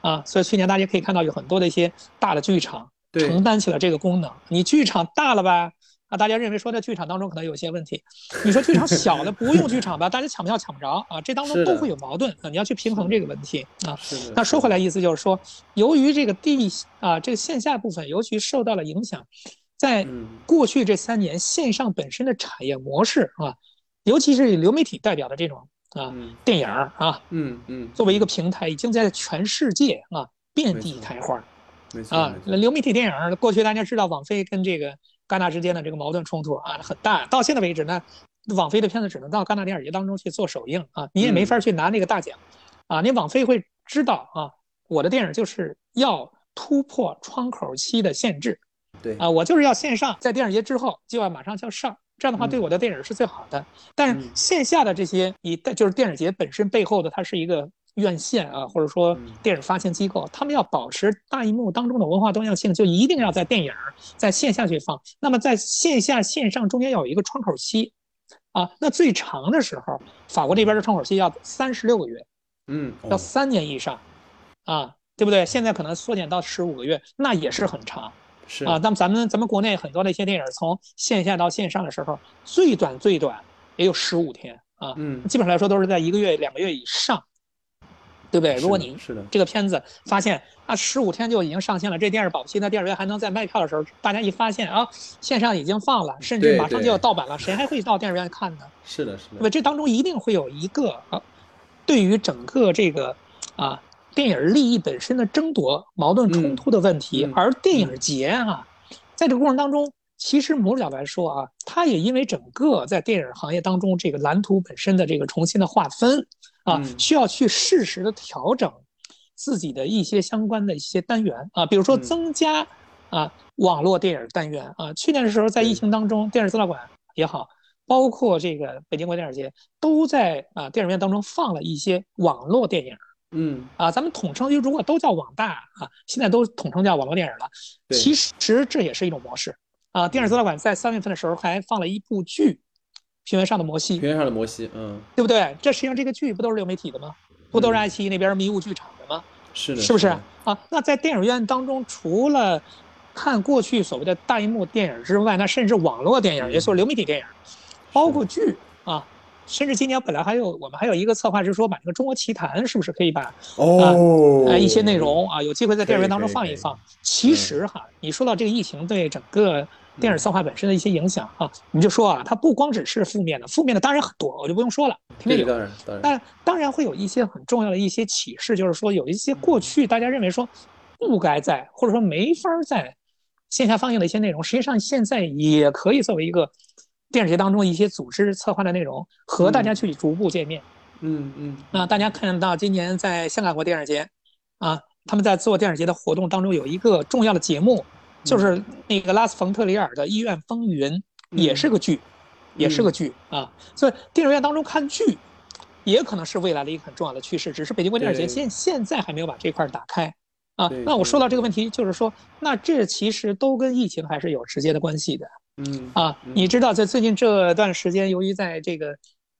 啊，所以去年大家可以看到有很多的一些大的剧场承担起了这个功能。你剧场大了吧？啊，大家认为说在剧场当中可能有些问题，你说剧场小的不用剧场吧，大家抢票抢不着啊，这当中都会有矛盾啊，你要去平衡这个问题啊。那说回来，意思就是说，由于这个地啊，这个线下部分尤其受到了影响，在过去这三年线上本身的产业模式啊，尤其是以流媒体代表的这种啊电影啊，嗯嗯，作为一个平台，已经在全世界啊遍地开花。啊，流媒体电影过去大家知道，网飞跟这个。戛纳之间的这个矛盾冲突啊很大，到现在为止呢，网飞的片子只能到戛纳电影节当中去做首映啊，你也没法去拿那个大奖，啊，你网飞会知道啊，我的电影就是要突破窗口期的限制，对。啊，我就是要线上，在电影节之后就要马上就要上，这样的话对我的电影是最好的。但是线下的这些，以就是电影节本身背后的，它是一个。院线啊，或者说电影发行机构，他们要保持大荧幕当中的文化多样性，就一定要在电影在线下去放。那么在线下线上中间要有一个窗口期，啊，那最长的时候，法国这边的窗口期要三十六个月，嗯，要三年以上，啊，对不对？现在可能缩减到十五个月，那也是很长，是啊。那么咱们咱们国内很多的一些电影从线下到线上的时候，最短最短也有十五天啊，嗯，基本上来说都是在一个月两个月以上。对不对？如果你是的这个片子发现啊，十五天就已经上线了，这电影保不齐在电影院还能再卖票的时候，大家一发现啊，线上已经放了，甚至马上就要盗版了，谁还会到电影院看呢？是的，是的。对吧？这当中一定会有一个啊，对于整个这个啊电影利益本身的争夺、矛盾冲突的问题。而电影节啊，在这个过程当中，其实某种角度来说啊，它也因为整个在电影行业当中这个蓝图本身的这个重新的划分。啊，需要去适时的调整自己的一些相关的一些单元啊，比如说增加啊网络电影单元啊。去年的时候，在疫情当中，电视资料馆也好，包括这个北京国际电影节，都在啊电影院当中放了一些网络电影。嗯，啊，咱们统称就如果都叫网大啊，现在都统称叫网络电影了。其实这也是一种模式啊。电视资料馆在三月份的时候还放了一部剧。平原上的摩西，平原上的摩西，嗯，对不对？这实际上这个剧不都是流媒体的吗？不都是爱奇艺那边迷雾剧场的吗？是的，是不是啊？那在电影院当中，除了看过去所谓的大荧幕电影之外，那甚至网络电影，也就是流媒体电影，包括剧啊，甚至今年本来还有我们还有一个策划是说把这个《中国奇谭》是不是可以把哦呃一些内容啊有机会在电影院当中放一放。其实哈，你说到这个疫情对整个电影策划本身的一些影响啊，你就说啊，它不光只是负面的，负面的当然很多，我就不用说了，肯定有。这个当然当然，但当然会有一些很重要的一些启示，就是说有一些过去大家认为说不该在或者说没法在线下放映的一些内容，实际上现在也可以作为一个电影节当中一些组织策划的内容和大家去逐步见面。嗯嗯。那大家看到今年在香港国电影节啊，他们在做电影节的活动当中有一个重要的节目，就是那个拉斯冯特里尔的《医院风云》，也是个剧，也是个剧啊。所以电影院当中看剧，也可能是未来的一个很重要的趋势。只是北京国际电影节现现在还没有把这块儿打开啊。那我说到这个问题，就是说，那这其实都跟疫情还是有直接的关系的。嗯啊，嗯你知道，在最近这段时间，由于在这个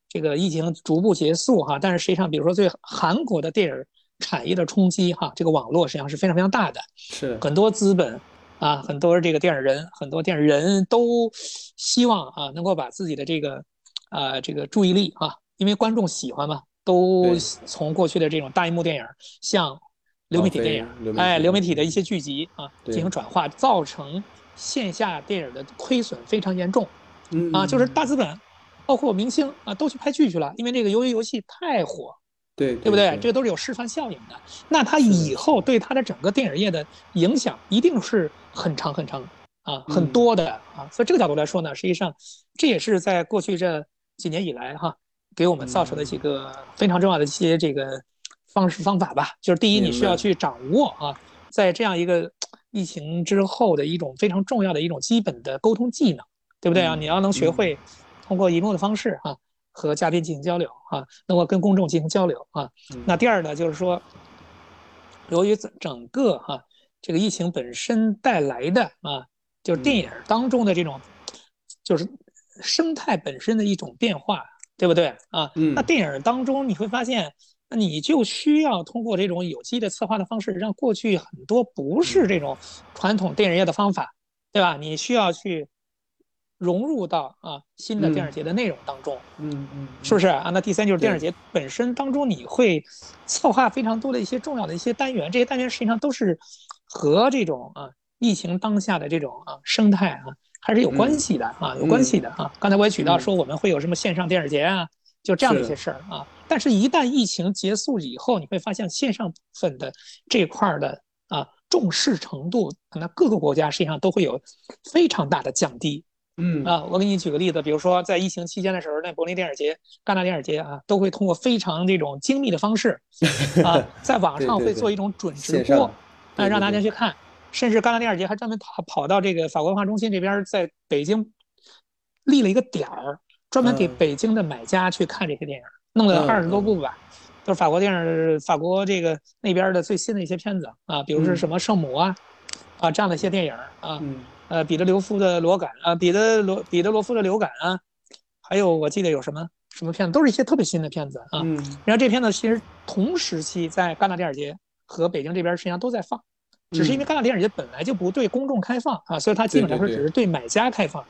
这个疫情逐步结束哈，但是实际上，比如说对韩国的电影产业的冲击哈，这个网络实际上是非常非常大的，是很多资本啊，很多这个电影人，很多电影人都希望啊能够把自己的这个啊这个注意力啊，因为观众喜欢嘛，都从过去的这种大荧幕电影向流媒体电影哎，流媒体的一些剧集啊进行转化，造成线下电影的亏损非常严重嗯啊，就是大资本，包括明星啊都去拍剧去了，因为这个鱿鱼游戏太火，对对不对？这个都是有示范效应的。那它以后对它的整个电影业的影响一定是很长很长啊，很嗯多的啊。所以这个角度来说呢，实际上这也是在过去这几年以来哈，给我们造成的几个非常重要的一些这个方式方法吧。就是第一，你需要去掌握啊，在这样一个疫情之后的一种非常重要的一种基本的沟通技能，对不对啊？嗯你要能学嗯会通过荧幕的方式啊。和嘉宾进行交流啊，能够跟公众进行交流啊。嗯那第二呢，就是说，由于整整个哈、这个疫情本身带来的啊，就是电影当中的这种，就是生态本身的一种变化，对不对啊？嗯那电影当中你会发现，那你就需要通过这种有机的策划的方式，让过去很多不是这种传统电影业的方法，对吧？你需要去融入到啊新的电影节的内容当中。嗯嗯是不是啊？那第三就是电影对节本身当中，你会策划非常多的一些重要的一些单元，这些单元实际上都是和这种啊疫情当下的这种啊生态啊还是有关系的啊，有关系的啊。刚才我也举到嗯说我们会有什么线上电视节啊，就这样的一些事儿啊。但是，一旦疫情结束以后，你会发现线上部分的这块儿的啊重视程度，可能各个国家实际上都会有非常大的降低。嗯啊，我给你举个例子，比如说在疫情期间的时候，那柏林电影节、戛纳电影节啊，都会通过非常这种精密的方式 啊，在网上会做一种准直播，对啊，让大家去看。甚至戛纳电影节还专门跑跑到这个法国文化中心这边，在北京立了一个点儿，专门给嗯。北京的买家去看这些电影，弄了嗯二十多部吧，都是法国电影、法国这个那边的最新的一些片子啊，比如是嗯。什么圣母啊，啊这样的一些电影啊，嗯。呃，彼得刘夫的《裸感》啊，彼得罗彼得罗夫的《流感》啊，还有我记得有什么什么片子，都是一些特别新的片子啊。嗯。然后这片子其实同时期在戛纳电影节和北京这边实际上都在放，只是因为戛纳电影节本来就不对公众开放啊，所以它基本上说只是对买家开放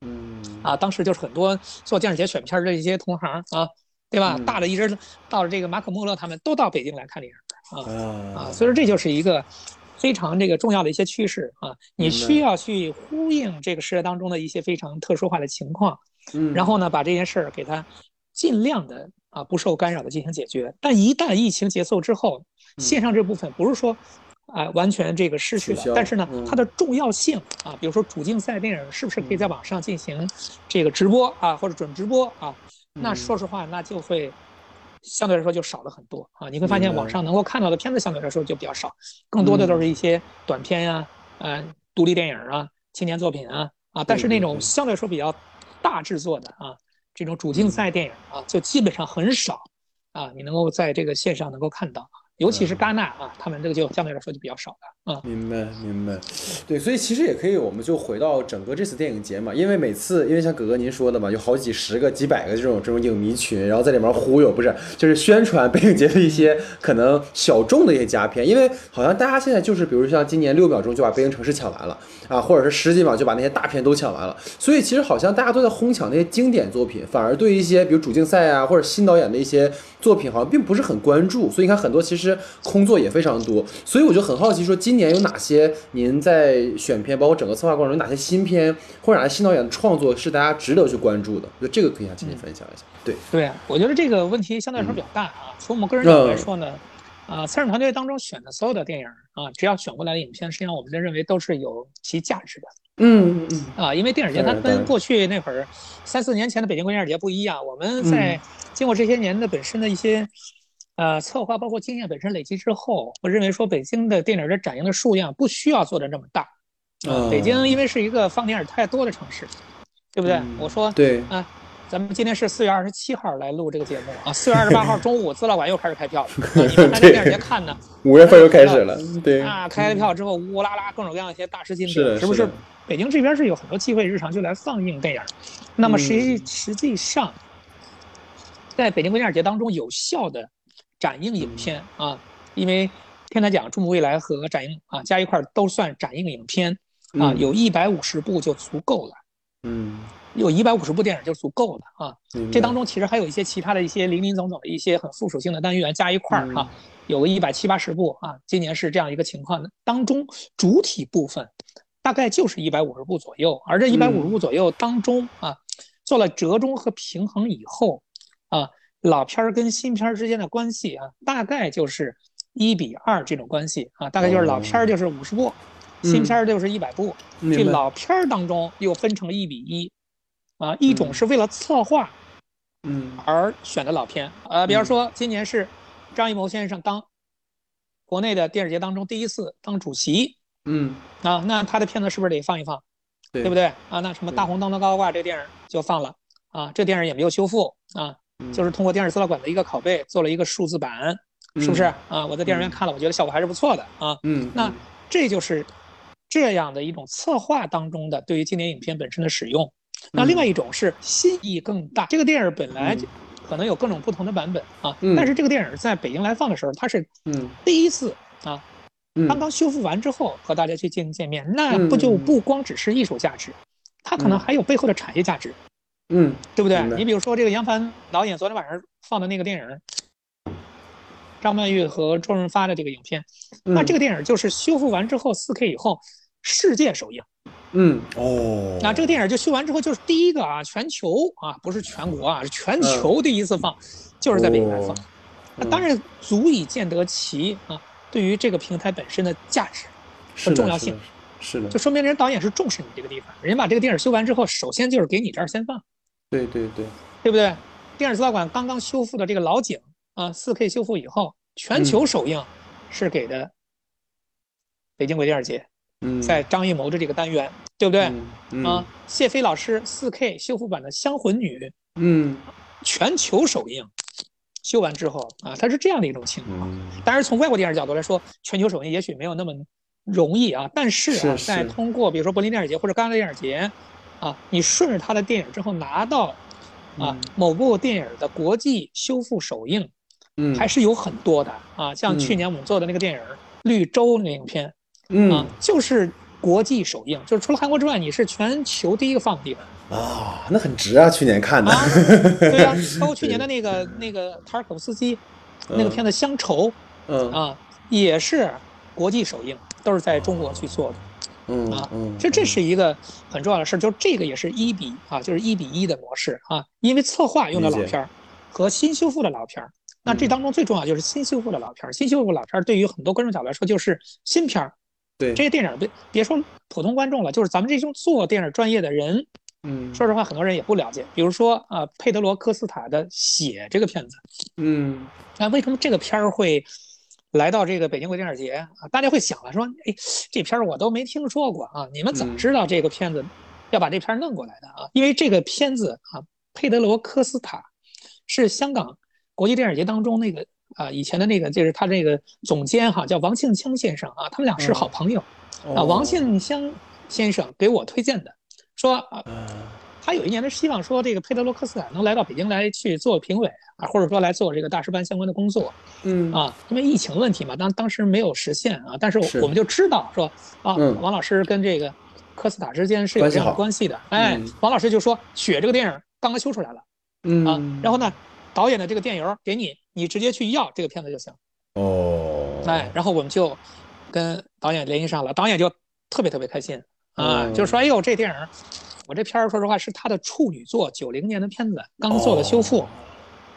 嗯啊。当时就是很多做电影节选片的一些同行啊，对吧？嗯大的一直到了这个马可·穆勒他们都到北京来看电影啊。啊啊，所以说这就是一个非常这个重要的一些趋势啊，你需要去呼应这个时代当中的一些非常特殊化的情况，嗯然后呢，把这件事儿给它尽量的啊不受干扰的进行解决。但一旦疫情结束之后，线上这部分不是说啊完全这个失去了，但是呢嗯，它的重要性啊，比如说主竞赛电影是不是可以在网上进行这个直播啊，或者准直播啊？那嗯说实话，那就会相对来说就少了很多啊。你会发现网上能够看到的片子相对来说就比较少，更多的都是一些短片呀、呃，独立电影啊、青年作品啊啊。但是那种相对来说比较大制作的啊，这种主竞赛电影啊，就基本上很少啊，你能够在这个线上能够看到。尤其是戛纳啊，他们这个就相对来说就比较少的啊。明白，明白。对，所以其实也可以，我们就回到整个这次电影节嘛，因为每次，因为像哥哥您说的嘛，有好几十个、几百个这种这种影迷群，然后在里面忽悠，不是，就是宣传北影节的一些可能小众的一些佳片，因为好像大家现在就是，比如像今年六秒钟就把北京城市抢完了啊，或者是十几秒就把那些大片都抢完了，所以其实好像大家都在哄抢那些经典作品，反而对一些比如主竞赛啊或者新导演的一些作品好像并不是很关注，所以你看很多其实空座也非常多，所以我就很好奇说今年有哪些您在选片包括整个策划过程中有哪些新片或者哪些新导演的创作是大家值得去关注的？我觉得这个可以向请您分享一下。对，对，我觉得这个问题相对来说比较大啊。从我们个人角度来说呢，啊，参审团队当中选的所有的电影啊，只要选过来的影片，实际上我们认为都是有其价值的。嗯嗯啊，因为电影节它跟过去那会儿三四年前的北京国际电影节不一样，我们在经过这些年的本身的一些呃策划，包括经验本身累积之后，我认为说北京的电影的展映的数量不需要做的那么大。啊，北京因为是一个放电影太多的城市，对不对？我说对啊，咱们今天是四月二十七号来录这个节目啊，四月二十八号中午资料馆又开始开票了，你们还在电影节看呢？五月份又开始了，对啊，开了票之后呜呜啦啦，各种各样一些大师金片，是不是？北京这边是有很多机会，日常就来放映电影。那么实际实际上，在北京国际电影节当中有效的展映影片啊，因为天台奖、中国未来和展映啊加一块都算展映影片啊，有一百五十部就足够了。嗯，有一百五十部电影就足够了啊。这当中其实还有一些其他的一些零零总总的一些很附属性的单元加一块儿啊，有个一百七八十部啊。今年是这样一个情况的，当中主体部分。大概就是一百五十部左右，而这一百五十部左右当中啊，做了折中和平衡以后，啊，老片儿跟新片儿之间的关系啊，大概就是一比二这种关系啊，大概就是老片儿就是五十部，新片儿就是一百部。这老片儿当中又分成了一比一，啊，一种是为了策划，嗯，而选的老片，呃，比方说今年是张艺谋先生当国内的电视节当中第一次当主席。嗯。啊，那他的片子是不是得放一放，对。不对？啊？那什么大红灯笼高高挂这个电影就放了啊，这电影也没有修复啊，就是通过电视资料馆的一个拷贝做了一个数字版，是不是？啊？我在电影院看了，我觉得效果还是不错的啊。嗯，那这就是这样的一种策划当中的对于经典影片本身的使用。那另外一种是新意更大，这个电影本来可能有各种不同的版本啊，但是这个电影在北京来放的时候，它是嗯。第一次啊。刚刚修复完之后和大家去见见面，那不就不光只是艺术价值，它可能还有背后的产业价值，嗯，对不对？你比如说这个杨帆导演昨天晚上放的那个电影，张曼玉和周润发的这个影片，那这个电影就是修复完之后四 K 以后世界首映，嗯。哦，那这个电影就修完之后就是第一个啊，全球啊不是全国啊是全球第一次放，就是在北京来放，那当然足以见得其啊。对于这个平台本身的价值和重要性，是的，就说明人导演是重视你这个地方，人把这个电影修完之后，首先就是给你这儿先放，对对对，对不对？电影资料馆刚刚修复的这个老井啊，四 K 修复以后，全球首映是给的北京国际电影节，在张艺谋的这个单元，对不对？啊，谢飞老师四 K 修复版的《香魂女》，嗯，全球首映。修完之后啊，它是这样的一种情况。当然，从外国电影角度来说，全球首映也许没有那么容易啊。但是啊，在通过比如说柏林电影节或者戛纳电影节，啊，你顺着他的电影之后拿到啊某部电影的国际修复首映，嗯，还是有很多的啊。像去年我们做的那个电影《绿洲》那个影片，嗯，就是国际首映，就是除了韩国之外，你是全球第一个放的地方。啊，那很值啊！去年看的，对呀，包括去年的那个那个塔尔可夫斯基那个片子《乡愁》，嗯啊，也是国际首映，都是在中国去做的，嗯啊，嗯，就这是一个很重要的事儿，就这个也是一比啊，就是一比一的模式啊，因为策划用的老片儿和新修复的老片儿，那这当中最重要就是新修复的老片儿，新修复老片儿对于很多观众角度来说就是新片儿，对。这些电影别别说普通观众了，就是咱们这种做电影专业的人。嗯，说实话，很多人也不了解。比如说啊，佩德罗·科斯塔的《血》这个片子，嗯，那为什么这个片儿会来到这个北京国际电影节啊？大家会想了，说，哎，这片儿我都没听说过啊，你们怎么知道这个片子要把这片儿弄过来的啊？因为这个片子啊，佩德罗·科斯塔是香港国际电影节当中那个啊，以前的那个就是他这个总监哈，叫王庆清先生啊，他们俩是好朋友啊。王庆香先生给我推荐的，说啊，他有一年他希望说这个佩德罗科斯塔能来到北京来去做评委啊，或者说来做这个大师班相关的工作，嗯。啊，因为疫情问题嘛，当当时没有实现啊，但是我们就知道说啊，王老师跟这个科斯塔之间是有这样的关系的，哎，王老师就说《雪》这个电影刚刚修出来了，嗯。啊，然后呢。导演的这个电邮给你，你直接去要这个片子就行。哦，哎，然后我们就跟导演联系上了，导演就特别特别开心。啊，就说，哎呦，这电影，我这片儿说实话是他的处女作，九零年的片子，刚做的修复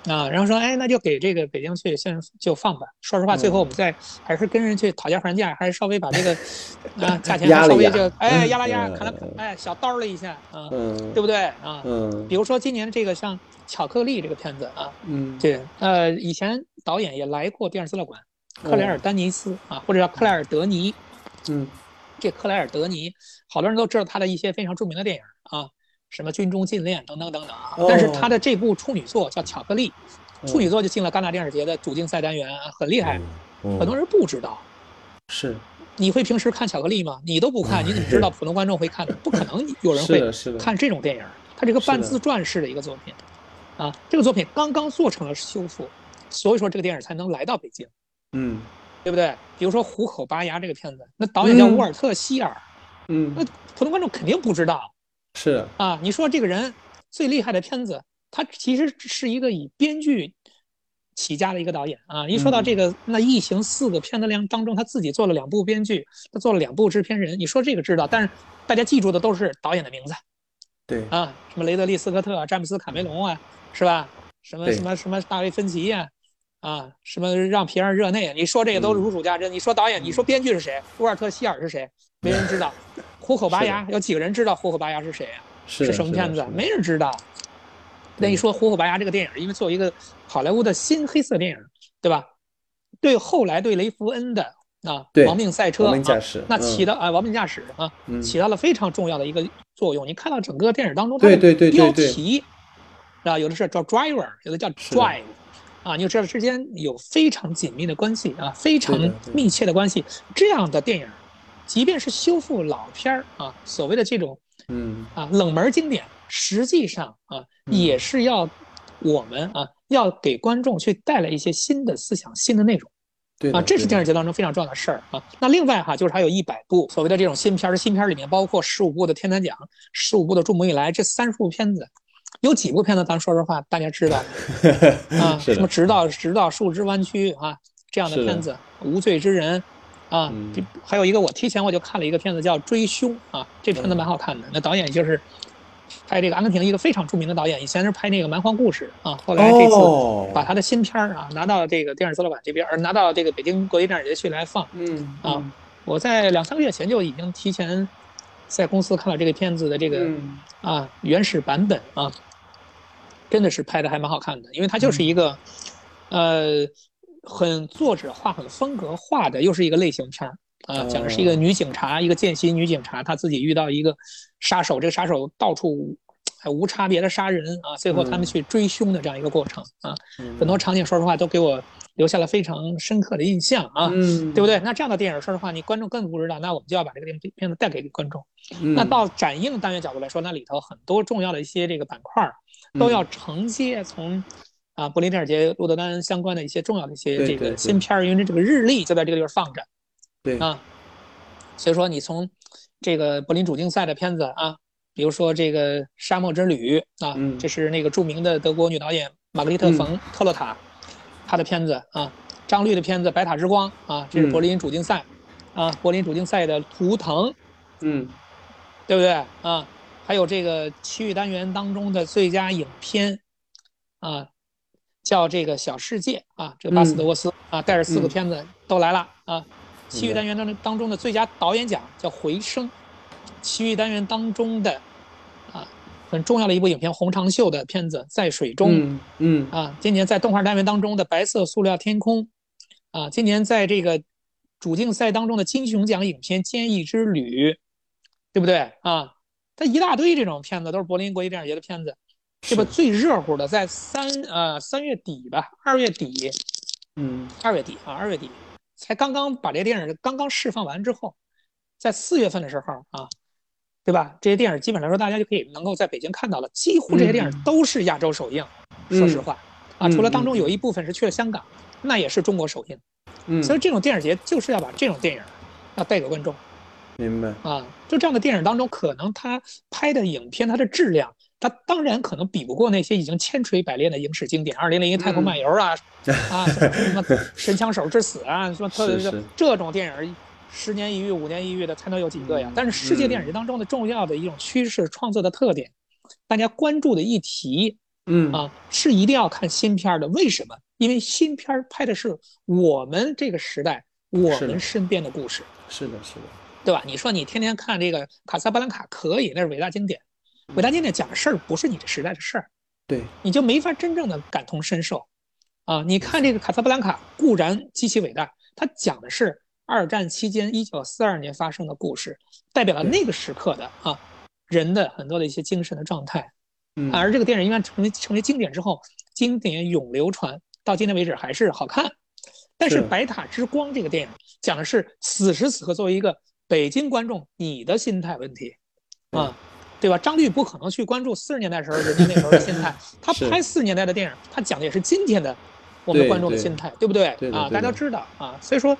啊，然后说，哎，那就给这个北京去先就放吧。说实话，最后我们再还是跟人去讨价还价，还是稍微把这个 啊价钱稍微就哎压了压，砍了砍，哎小刀了一下啊，对不对啊？嗯，比如说今年这个像。巧克力这个片子啊，嗯，对，呃，以前导演也来过电视资料馆，克莱尔丹尼斯啊，或者叫克莱尔德尼，嗯，这克莱尔德尼，好多人都知道他的一些非常著名的电影啊，什么《军中禁恋》等等等等啊，但是他的这部处女作叫《巧克力》，处女作就进了戛纳电影节的主竞赛单元，很厉害，很多人不知道，是，你会平时看巧克力吗？你都不看，你怎么知道普通观众会看的？不可能有人 会看这种电影，它这个半自传式的一个作品。啊，这个作品刚刚做成了修复，所以说这个电影才能来到北京，嗯，对不对？比如说《虎口拔牙》这个片子，那导演叫沃尔特·希尔，嗯，那普通观众肯定不知道，是啊。你说这个人最厉害的片子，他其实是一个以编剧起家的一个导演啊。一说到这个，那《异形》四个片子量当中，他自己做了两部编剧，他做了两部制片人。你说这个知道，但是大家记住的都是导演的名字，对啊，什么雷德利·斯科特啊，詹姆斯·卡梅隆啊。是吧？什么什么什么大卫芬奇呀，啊，什么让皮埃尔热内，你说这个都是如数家珍。你说导演，你说编剧是谁？沃尔特希尔是谁？没人知道。虎口拔牙有几个人知道虎口拔牙是谁呀？是什么片子？没人知道。那一说虎口拔牙这个电影，因为作为一个好莱坞的新黑色电影，对吧？对后来对雷弗恩的啊亡命赛车，那起到啊亡命驾驶啊，起到了非常重要的一个作用。你看到整个电影当中，它的标题。啊，有的是叫 driver，有的叫 drive，啊，你就知道之间有非常紧密的关系啊，非常密切的关系。这样的电影，即便是修复老片儿啊，所谓的这种，嗯啊冷门经典，实际上啊也是要我们啊要给观众去带来一些新的思想、新的内容。对啊，这是电影节当中非常重要的事儿啊。那另外哈，就是还有一百部所谓的这种新片儿，新片儿里面包括十五部的天坛奖，十五部的《注目以来》，这三十部片子。有几部片子，咱说实话，大家知道 啊，什么《直到直到树枝弯曲》啊这样的片子，《无罪之人》啊，还有一个我提前我就看了一个片子叫《追凶》啊，这片子蛮好看的。那导演就是拍这个阿根廷一个非常著名的导演，以前是拍那个《蛮荒故事》啊，后来这次把他的新片儿啊拿到这个电影资料馆这边，而拿到这个北京国际电影节去来放。嗯啊，我在两三个月前就已经提前。在公司看了这个片子的这个啊原始版本啊，真的是拍的还蛮好看的，因为它就是一个呃很作者画很风格化的，又是一个类型片啊，讲的是一个女警察，一个见习女警察，她自己遇到一个杀手，这个杀手到处还无差别的杀人啊，最后他们去追凶的这样一个过程啊，很多场景说实话都给我。留下了非常深刻的印象啊，对不对？那这样的电影，说实话，你观众更不知道，那我们就要把这个电片子带给观众。那到展映单元角度来说，那里头很多重要的一些这个板块都要承接从啊柏林电影节路德丹相关的一些重要的一些这个新片儿，因为这个日历就在这个地方放着，对啊，所以说你从这个柏林主竞赛的片子啊，比如说这个《沙漠之旅》啊，这是那个著名的德国女导演玛格丽特·冯·特洛塔。她的片子啊，张律的片子《白塔之光》啊，这是柏林主竞赛，啊，柏林主竞赛的图腾，嗯，对不对啊？还有这个区域单元当中的最佳影片，啊，叫这个小世界啊，这个巴斯德沃斯啊，带着四个片子都来了啊。区域单元当中当中的最佳导演奖叫回声，区域单元当中的啊。很重要的一部影片《红长袖》的片子《在水中》，嗯啊，今年在动画单元当中的《白色塑料天空》，啊，今年在这个主竞赛当中的金熊奖影片《坚毅之旅》，对不对啊？它一大堆这种片子都是柏林国际电影节的片子，这不最热乎的，在三呃三月底吧，二月底嗯二月底啊，二月底才刚刚把这些电影刚刚释放完之后，在四月份的时候啊，对吧？这些电影基本来说大家就可以能够在北京看到了，几乎这些电影都是亚洲首映。说实话，啊，除了当中有一部分是去了香港，那也是中国首映。嗯，所以这种电影节就是要把这种电影要带给观众。明白啊，就这样的电影当中，可能他拍的影片它的质量，它当然可能比不过那些已经千锤百炼的影史经典，《二零零一太空漫游 》啊，啊什么《神枪手之死》啊，什么特这种电影，十年一遇、五年一遇的才能有几个呀？但是世界电影节当中的重要的一种趋势、创作的特点，大家关注的议题，嗯啊，是一定要看新片的。为什么？因为新片拍的是我们这个时代、我们身边的故事。是的，是的。对吧？你说你天天看这个《卡萨布兰卡》可以，那是伟大经典。伟大经典讲的事儿不是你这时代的事儿，对，你就没法真正的感同身受。啊，你看这个《卡萨布兰卡》固然极其伟大，它讲的是二战期间一九四二年发生的故事，代表了那个时刻的啊人的很多的一些精神的状态。嗯，而这个电影因为成为成为经典之后，经典永流传，到今天为止还是好看。但是《白塔之光》这个电影讲的是此时此刻作为一个。北京观众，你的心态问题，啊，对吧？张律不可能去关注四十年代时候人家那时候的心态，他拍四十年代的电影，他讲的也是今天的我们观众的心态，对不对？啊，大家知道啊，所以说，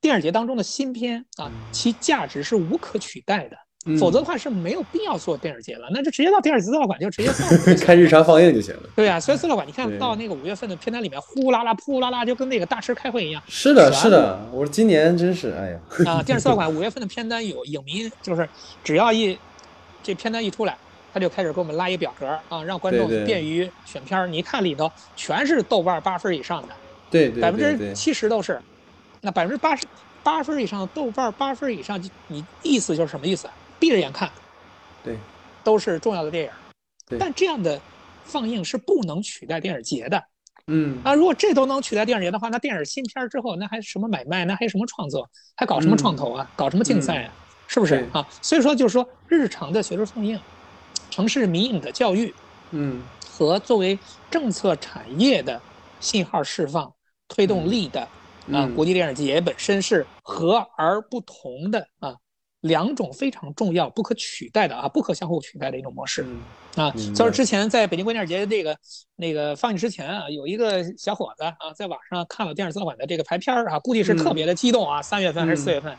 电影节当中的新片啊，其价值是无可取代的。否则的话是没有必要做电影节了，那就直接到电影资料馆就直接放，看 日常放映就行了。对呀，所以资料馆你看到那个五月份的片单里面，呼呼啦啦、扑呼啦啦，就跟那个大师开会一样。是的，是的，我说今年真是，哎呀。啊，电影资料馆五月份的片单有影迷，就是只要一这片单一出来，他就开始给我们拉一表格啊，让观众便于选片儿。你看里头全是豆瓣八分以上的，对对，百分之七十都是，那百分之八十八分以上豆瓣八分以上，你意思就是什么意思？闭着眼看，对，都是重要的电影。但这样的放映是不能取代电影节的。嗯，啊，如果这都能取代电影节的话，那电影新片之后，那还什么买卖？那还什么创作？还搞什么创投啊？搞什么竞赛啊？是不是啊？所以说，就是说，日常的学术放映、城市民营的教育，嗯，和作为政策产业的信号释放推动力的啊，国际电影节本身是和而不同的啊。两种非常重要、不可取代的啊，不可相互取代的一种模式啊。就是之前在北京国际电影节这个那个放映之前啊，有一个小伙子啊，在网上看了电影资料馆的这个排片儿啊，估计是特别的激动啊。三月份还是四月份？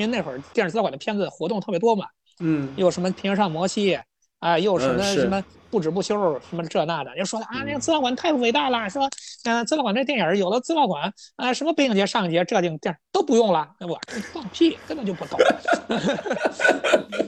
因为那会儿电视资料馆的片子活动特别多嘛。嗯。有什么《平原上摩西》啊，又什么什么。不止不休，什么这那的，就说的啊，那个资料馆太伟大了，说，嗯，资料馆这电影有了资料馆啊，什么北影节、上影节这电影都不用了，我放屁，根本就不懂。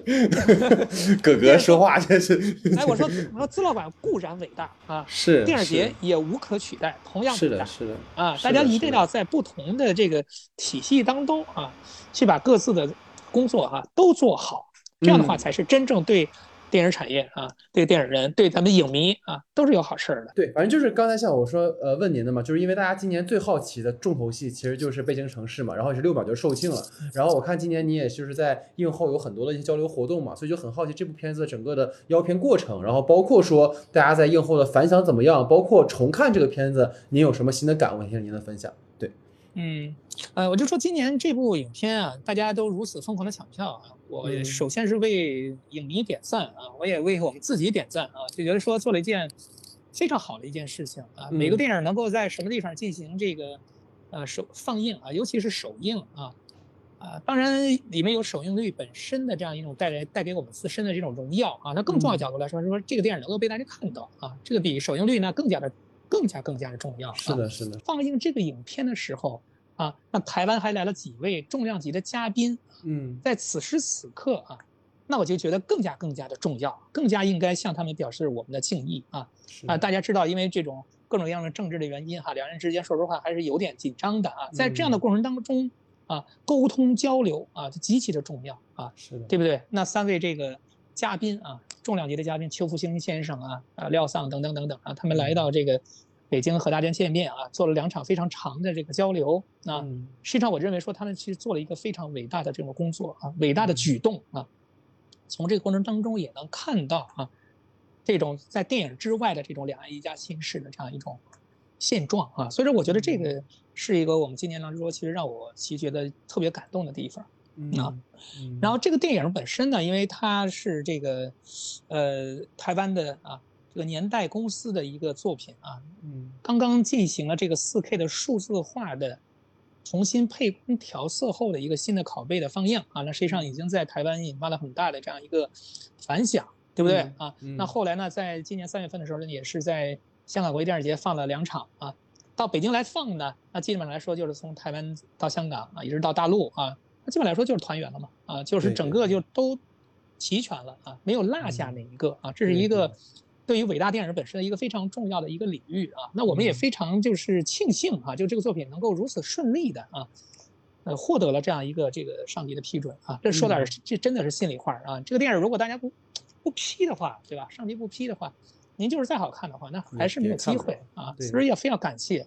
哥哥说话真是。哎，我说我说资料馆固然伟大啊，是电影节也无可取代，同样伟大，是的，啊，大家一定要在不同的这个体系当中啊，去把各自的工作啊都做好，这样的话才是真正对。电影产业啊，对电影人，对咱们影迷啊，都是有好事儿的。对，反正就是刚才像我说，呃，问您的嘛，就是因为大家今年最好奇的重头戏其实就是《北京城市》嘛，然后也是六秒就售罄了。然后我看今年你也就是在映后有很多的一些交流活动嘛，所以就很好奇这部片子整个的邀片过程，然后包括说大家在映后的反响怎么样，包括重看这个片子，您有什么新的感悟？听您的分享。对。嗯，呃，我就说今年这部影片啊，大家都如此疯狂的抢票啊，我首先是为影迷点赞啊，我也为我们自己点赞啊，就觉得说做了一件非常好的一件事情啊。每个电影能够在什么地方进行这个呃首放映啊，尤其是首映啊，啊，当然里面有首映率本身的这样一种带来带给我们自身的这种荣耀啊。那更重要角度来说，说这个电影能够被大家看到啊，这个比首映率呢更加的。更加更加的重要。是的，是的。放映这个影片的时候啊，那台湾还来了几位重量级的嘉宾。嗯，在此时此刻啊，那我就觉得更加更加的重要，更加应该向他们表示我们的敬意啊啊！大家知道，因为这种各种各样的政治的原因哈，两人之间说实话还是有点紧张的啊。在这样的过程当中啊，沟通交流啊，就极其的重要啊，是的，对不对？那三位这个嘉宾啊。重量级的嘉宾邱福兴先生啊，啊廖丧等等等等啊，他们来到这个北京和大家见面啊，做了两场非常长的这个交流啊。实际上，我认为说他们其实做了一个非常伟大的这种工作啊，伟大的举动啊。从这个过程当中也能看到啊，这种在电影之外的这种两岸一家亲事的这样一种现状啊。所以说，我觉得这个是一个我们今年当中说，其实让我其实觉得特别感动的地方。啊，然后这个电影本身呢，因为它是这个，呃，台湾的啊，这个年代公司的一个作品啊，嗯，刚刚进行了这个 4K 的数字化的重新配光调色后的一个新的拷贝的放映啊，那实际上已经在台湾引发了很大的这样一个反响，对不对啊？那后来呢，在今年三月份的时候呢，也是在香港国际电影节放了两场啊，到北京来放呢，那基本上来说就是从台湾到香港啊，一直到大陆啊。那基本来说就是团圆了嘛，啊，就是整个就都齐全了啊，没有落下哪一个啊，这是一个对于伟大电影本身的一个非常重要的一个领域啊。那我们也非常就是庆幸啊，就这个作品能够如此顺利的啊，呃，获得了这样一个这个上级的批准啊。这说点这真的是心里话啊。这个电影如果大家不不批的话，对吧？上级不批的话，您就是再好看的话，那还是没有机会啊。所以要非要感谢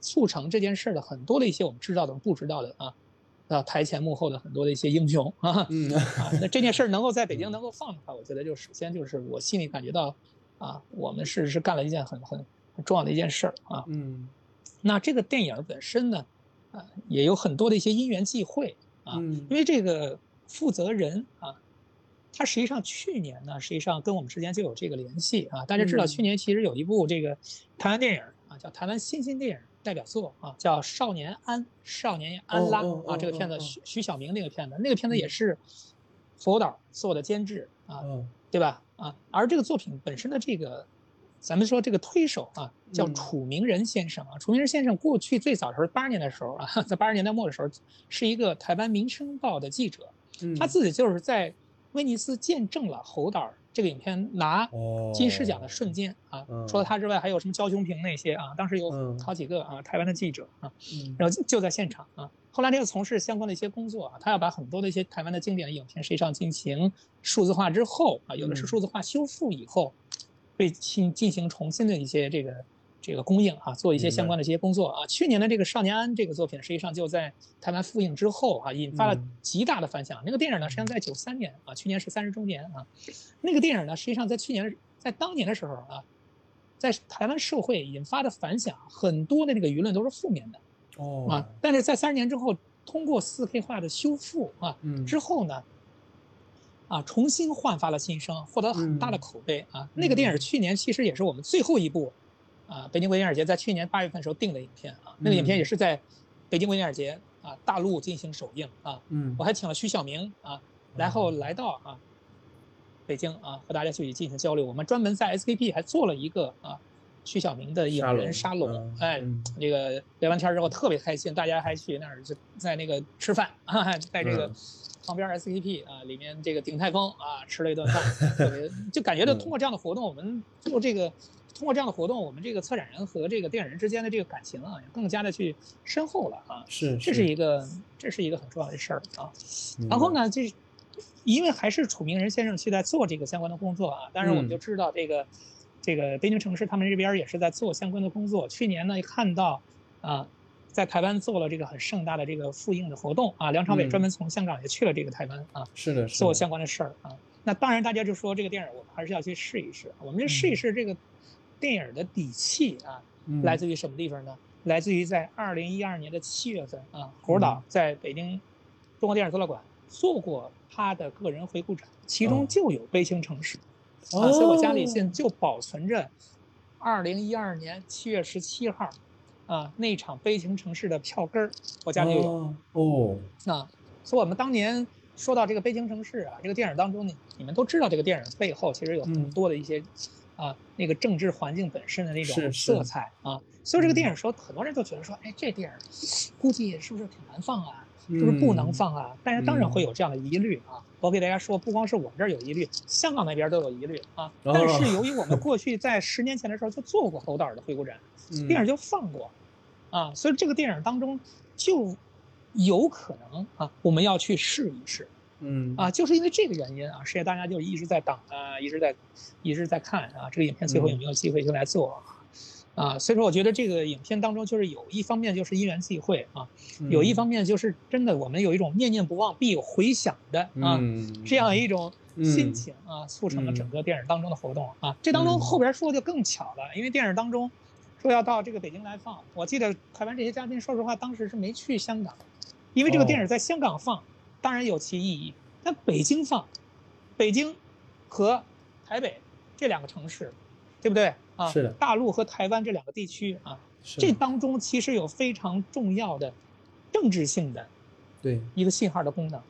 促成这件事的很多的一些我们知道的、不知道的啊。啊，台前幕后的很多的一些英雄啊，嗯啊，那这件事儿能够在北京能够放的话，我觉得就首先就是我心里感觉到，啊，我们是是干了一件很很很重要的一件事儿啊，嗯，那这个电影本身呢，啊，也有很多的一些因缘际会啊，因为这个负责人啊，他实际上去年呢，实际上跟我们之间就有这个联系啊，大家知道去年其实有一部这个台湾电影啊，叫台湾新兴电影。代表作啊，叫《少年安》，少年安拉啊，这个片子徐徐小明那个片子，那个片子也是佛导做的监制啊，对吧？啊，而这个作品本身的这个，咱们说这个推手啊，叫楚明仁先生啊。楚明仁先生过去最早的时候，八十年代的时候啊，在八十年代末的时候，是一个台湾《民生报》的记者，他自己就是在威尼斯见证了侯导。这个影片拿金狮奖的瞬间啊，除了他之外，还有什么焦雄平那些啊，当时有好几个啊台湾的记者啊，然后就在现场啊。后来他又从事相关的一些工作啊，他要把很多的一些台湾的经典的影片实际上进行数字化之后啊，有的是数字化修复以后，被进进行重新的一些这个。这个供应啊，做一些相关的这些工作啊。去年的这个《少年安》这个作品，实际上就在台湾复映之后啊，引发了极大的反响。那个电影呢，实际上在九三年啊，去年是三十周年啊。那个电影呢，实际上在去年，在当年的时候啊，在台湾社会引发的反响，很多的那个舆论都是负面的哦啊。但是在三十年之后，通过四 K 化的修复啊，之后呢，啊，重新焕发了新生，获得很大的口碑啊。那个电影去年其实也是我们最后一部。啊，北京国际电影节在去年八月份时候定的影片啊，那个影片也是在北京国际电影节啊大陆进行首映啊。嗯，我还请了徐晓明啊，然后来到啊北京啊和大家去进行交流。我们专门在 SKP 还做了一个啊徐晓明的影人沙龙。哎，这个聊完天之后特别开心，大家还去那儿就在那个吃饭啊，在这个旁边 SKP 啊里面这个鼎泰丰啊吃了一顿饭，特别就感觉到通过这样的活动，我们做这个。通过这样的活动，我们这个策展人和这个电影人之间的这个感情啊，也更加的去深厚了啊。是，这是一个，这是一个很重要的事儿啊。然后呢，这因为还是楚明仁先生去在做这个相关的工作啊，当然我们就知道这个，这个北京城市他们这边也是在做相关的工作。去年呢，看到啊，在台湾做了这个很盛大的这个复映的活动啊，梁朝伟专门从香港也去了这个台湾啊，是的，做相关的事儿啊。那当然，大家就说这个电影我们还是要去试一试，我们就试一试这个。电影的底气啊，来自于什么地方呢？来自于在二零一二年的七月份啊，侯导在北京中国电影资料馆做过他的个人回顾展，其中就有《悲情城市》啊，所以我家里现在就保存着二零一二年七月十七号啊那场《悲情城市》的票根儿，我家里就有哦啊，所以我们当年说到这个《悲情城市》啊，这个电影当中，你你们都知道这个电影背后其实有很多的一些。啊，那个政治环境本身的那种色彩啊，所以这个电影说，很多人都觉得说，哎，这电影估计是不是挺难放啊？是不是不能放啊？大家当然会有这样的疑虑啊。我给大家说，不光是我们这儿有疑虑，香港那边都有疑虑啊。但是由于我们过去在十年前的时候就做过侯导的回顾展，电影就放过啊，所以这个电影当中就有可能啊，我们要去试一试。嗯。啊，就是因为这个原因啊，实际大家就一直在等啊，一直在，一直在看啊，这个影片最后有没有机会就来做啊？所以说，我觉得这个影片当中就是有一方面就是因缘际会啊，有一方面就是真的我们有一种念念不忘必有回响的啊这样一种心情啊，促成了整个电影当中的活动啊。这当中后边说就更巧了，因为电影当中说要到这个北京来放。我记得台湾这些嘉宾，说实话当时是没去香港，因为这个电影在香港放，当然有其意义。但北京放，北京和台北这两个城市，对不对啊？是的。大陆和台湾这两个地区啊，这当中其实有非常重要的政治性的对一个信号的功能。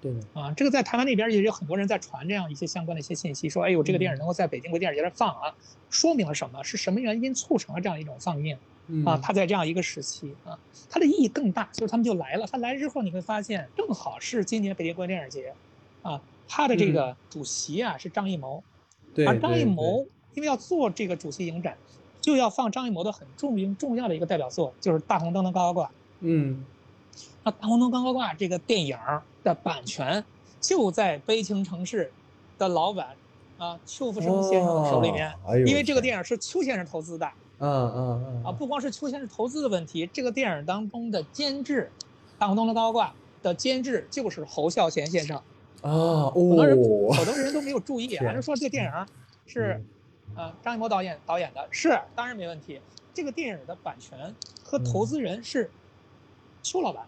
对的啊，这个在台湾那边也有很多人在传这样一些相关的一些信息，说，哎呦，这个电影能够在北京国际电影节上放啊，说明了什么？是什么原因促成了这样一种放映？啊，它在这样一个时期啊，它的意义更大，所以他们就来了。他来之后，你会发现，正好是今年北京国际电影节，啊，他的这个主席啊是张艺谋，而张艺谋因为要做这个主席影展，就要放张艺谋的很著名重要的一个代表作，就是《大红灯笼高高挂》。嗯。那《大红灯笼高高挂》这个电影的版权就在悲情城市的老板啊邱福生先生的手里面，因为这个电影是邱先生投资的。嗯嗯嗯。啊，不光是邱先生投资的问题，这个电影当中的监制，《大红灯笼高高挂》的监制就是侯孝贤先生。啊，很多人好多人都没有注意，还是说这个电影是呃张艺谋导演导演的？是，当然没问题。这个电影的版权和投资人是邱老板。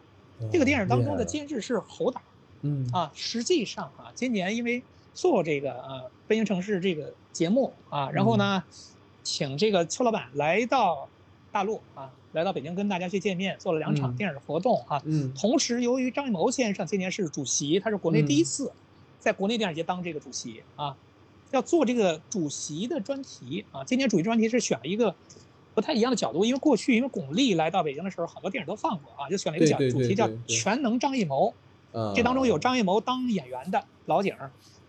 这个电影当中的监制是侯导，嗯啊，实际上啊，今年因为做这个呃飞行城市这个节目啊，然后呢，请这个邱老板来到大陆啊，来到北京跟大家去见面，做了两场电影活动啊，嗯，同时由于张艺谋先生今年是主席，他是国内第一次在国内电影节当这个主席啊，要做这个主席的专题啊，今年主席专题是选了一个。不太一样的角度，因为过去因为巩俐来到北京的时候，好多电影都放过啊，就选了一个角主题叫“全能张艺谋”。这当中有张艺谋当演员的老景，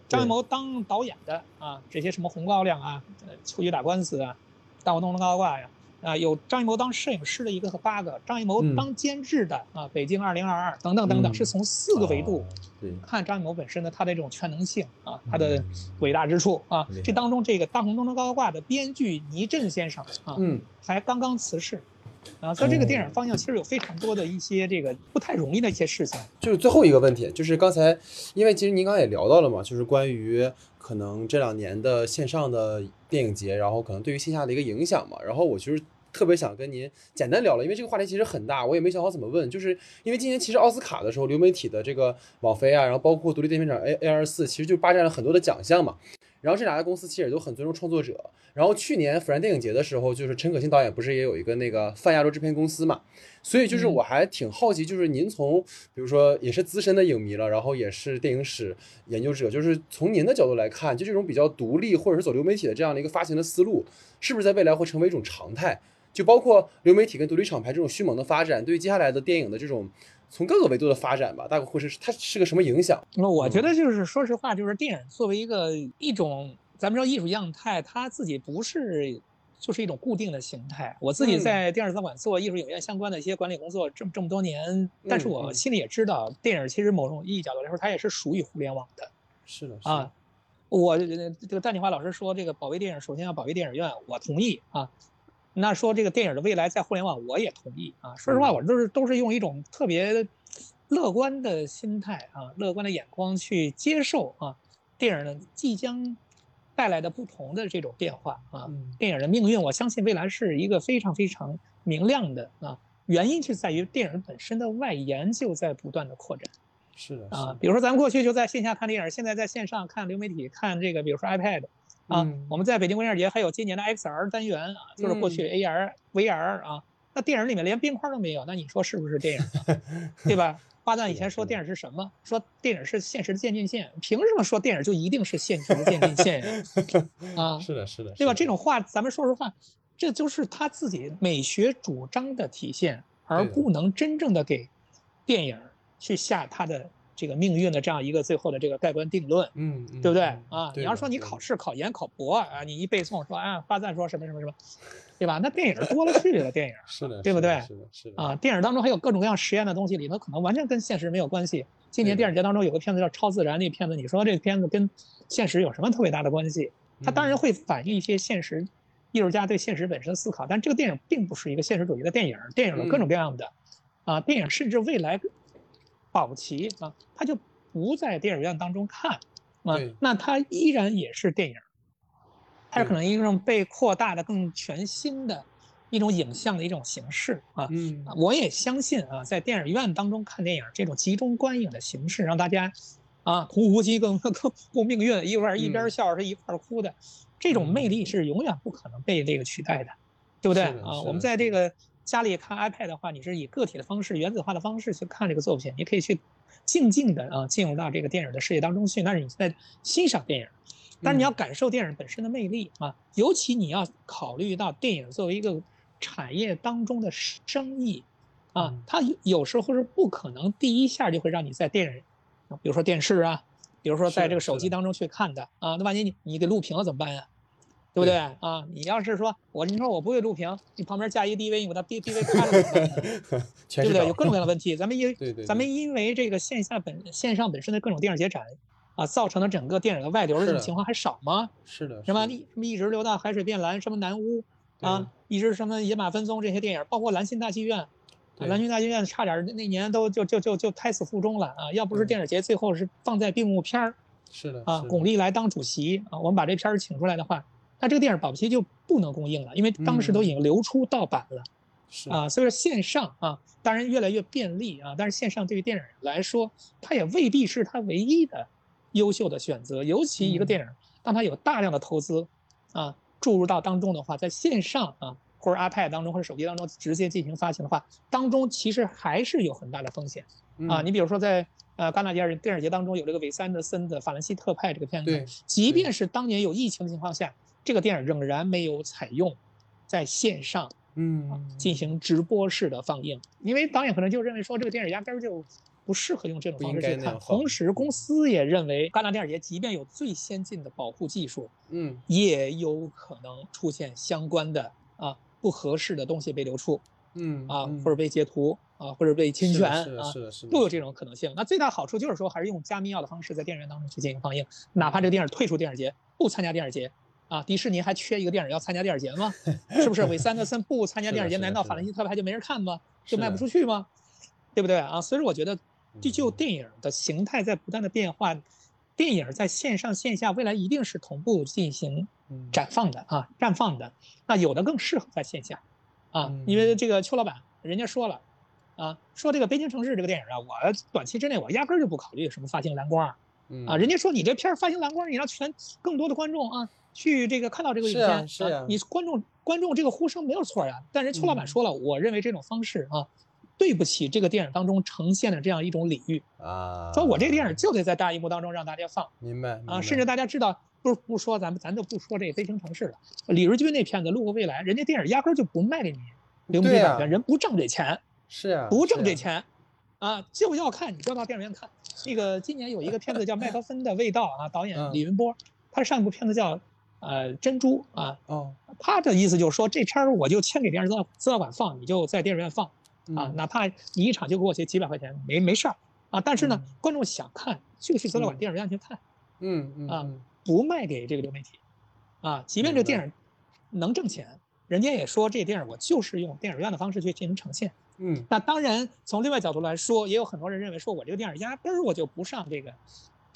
张艺谋当导演的啊，这些什么《红高粱》啊，《秋菊打官司》啊，《大红灯笼高高挂》呀。啊，有张艺谋当摄影师的一个和八个，张艺谋当监制的啊，《北京二零二二》等等等等，是从四个维度看张艺谋本身的他的这种全能性啊，他的伟大之处啊。这当中这个《大红灯笼高高挂》的编剧倪震先生啊，嗯，才刚刚辞世啊，所以这个电影方向其实有非常多的一些这个不太容易的一些事情。就是最后一个问题，就是刚才因为其实您刚才也聊到了嘛，就是关于可能这两年的线上的。电影节，然后可能对于线下的一个影响嘛，然后我其实特别想跟您简单聊了，因为这个话题其实很大，我也没想好怎么问，就是因为今年其实奥斯卡的时候，流媒体的这个网飞啊，然后包括独立电影厂 A A 二四，其实就霸占了很多的奖项嘛。然后这两家公司其实也都很尊重创作者。然后去年釜山电影节的时候，就是陈可辛导演不是也有一个那个泛亚洲制片公司嘛？所以就是我还挺好奇，就是您从比如说也是资深的影迷了，然后也是电影史研究者，就是从您的角度来看，就这种比较独立或者是走流媒体的这样的一个发行的思路，是不是在未来会成为一种常态？就包括流媒体跟独立厂牌这种迅猛的发展，对于接下来的电影的这种从各个维度的发展吧，大概会是它是个什么影响？那我觉得就是说实话，就是电影作为一个一种。咱们说艺术样态，它自己不是就是一种固定的形态。我自己在电影资料馆做艺术影院相关的一些管理工作这么这么多年，但是我心里也知道，电影其实某种意义角度来说，它也是属于互联网的。是的啊，我这个戴锦华老师说，这个保卫电影首先要保卫电影院，我同意啊。那说这个电影的未来在互联网，我也同意啊。说实话，我都是都是用一种特别乐观的心态啊，乐观的眼光去接受啊，电影呢即将。带来的不同的这种变化啊，电影的命运，我相信未来是一个非常非常明亮的啊。原因就在于电影本身的外延就在不断的扩展。是的啊，比如说咱们过去就在线下看电影，现在在线上看流媒体看这个，比如说 iPad 啊，我们在北京国际电影节还有今年的 XR 单元啊，就是过去 AR、VR 啊，那电影里面连边框都没有，那你说是不是电影？对吧？花旦以前说电影是什么？说电影是现实的渐进线。凭什么说电影就一定是现实的渐进线呀？啊，是的，是的，对吧？这种话，咱们说实话，这就是他自己美学主张的体现，而不能真正的给电影去下他的这个命运的这样一个最后的这个盖棺定论。嗯，对不对啊？你要说你考试、考研、考博啊，你一背诵说啊，发赞说什么什么什么。对吧？那电影多了去了，电影 是的，对不对？是的，是的啊，电影当中还有各种各样实验的东西，里头可能完全跟现实没有关系。今年电影节当中有个片子叫《超自然》，那片子你说这个片子跟现实有什么特别大的关系？它当然会反映一些现实艺术家对现实本身的思考，但这个电影并不是一个现实主义的电影。电影有各种各样的啊，电影甚至未来保齐啊，他就不在电影院当中看啊，那他依然也是电影。它是可能一种被扩大的、更全新的一种影像的一种形式啊。嗯啊我也相信啊，在电影院当中看电影这种集中观影的形式，让大家啊同呼吸共共共命运，一块儿一边嗯笑着一块儿哭的，这种魅力是永远不可能被这个取代的，对不对啊？我们在这个家里看 iPad 的话，你是以个体的方式、原子化的方式去看这个作品，你可以去静静的啊进入到这个电影的世界当中去，但是你在欣赏电影。但是你要感受电影本身的魅力啊，尤其你要考虑到电影作为一个产业当中的生意啊嗯，它有时候是不可能第一下就会让你在电影，比如说电视啊，比如说在这个手机当中去看的啊，那万一你你给录屏了怎么办呀？对不对啊？你要是说我你说我不会录屏，你旁边架一 DV，你把它 D DV 开了？对不对？有各种各样的问题。咱们因对对咱们因为这个线下本线上本身的各种电影节展啊，造成了整个电影的外流的这种情况还少吗？是的，什么是的一什么一直流到海水变蓝，什么南屋啊，一直什么野马分鬃这些电影，包括兰心大剧院，兰心大剧院差点那年都就就就就胎死腹中了啊！要不是电影节最后是放在闭幕片儿是的啊，巩俐来当主席啊，我们把这片儿请出来的话，那这个电影保不齐就不能供应了，因为当时都已经流出盗版了。是啊，所以说线上啊，当然越来越便利啊，但是线上对于电影来说，它也未必是它唯一的优秀的选择。尤其一个嗯电影，当它有大量的投资啊注入到当中的话，在线上啊或者 iPad 当中或者手机当中直接进行发行的话，当中其实还是有很大的风险啊。嗯你比如说在呃戛纳电影电影节当中有这个韦斯安德森的《法兰西特派》这个片子对，即便是当年有疫情的情况下，这个电影仍然没有采用在线上。嗯进行直播式的放映，因为导演可能就认为说这个电影压根儿就不适合用这种方式去看。同时，公司也认为戛纳电影节即便有最先进的保护技术，嗯也有可能出现相关的啊不合适的东西被流出嗯啊，嗯或者被截图啊，或者被侵权是的啊，是的是的都有这种可能性。那最大好处就是说，还是用加密钥的方式在电影院当中去进行放映，哪怕这个电影退出电影节，不参加电影节。啊，迪士尼还缺一个电影要参加电影节吗？是不是？韦斯安德森不参加电影节，难道法兰西特派就没人看吗？就卖不出去吗？对不对啊？所以说我觉得，就就嗯电影的形态在不断的变化，电影在线上线下未来一定是同步进行嗯绽放的啊，绽放的。那有的更适合在线下，啊，嗯因为这个邱老板人家说了，啊，说这个《北京城市》这个电影啊，我短期之内我压根儿就不考虑什么发行蓝光嗯啊，人家说你这片儿发行蓝光，你让全更多的观众啊去这个看到这个影是啊片，是啊你观众观众这个呼声没有错呀。但是邱老板嗯说了，我认为这种方式啊，对不起这个电影当中呈现的这样一种礼遇，啊，说我这个电影就得在大荧幕当中让大家放明白啊，甚至大家知道。不不说咱们咱就不说这个《悲情城市》了，李瑞军那片子《路过未来》，人家电影压根儿就不卖给你流媒体对啊版权，人不挣这钱，是啊，不挣这钱，啊，就要看你就到电影院看。那个今年有一个片子叫《麦克芬的味道》啊，导演嗯李云波，他上一部片子叫呃珍珠啊，哦他的意思就是说这片儿我就签给电视资料资料馆放，你就在电影院放啊，嗯哪怕你一场就给我写几百块钱，没没事儿啊。但是呢，嗯观众想看就去资料馆、嗯电影院去看，啊嗯嗯啊不卖给这个流媒体，啊，即便这电影能挣钱，人家也说这电影我就是用电影院的方式去进行呈现。嗯那当然，从另外角度来说，也有很多人认为说，我这个电影压根儿我就不上这个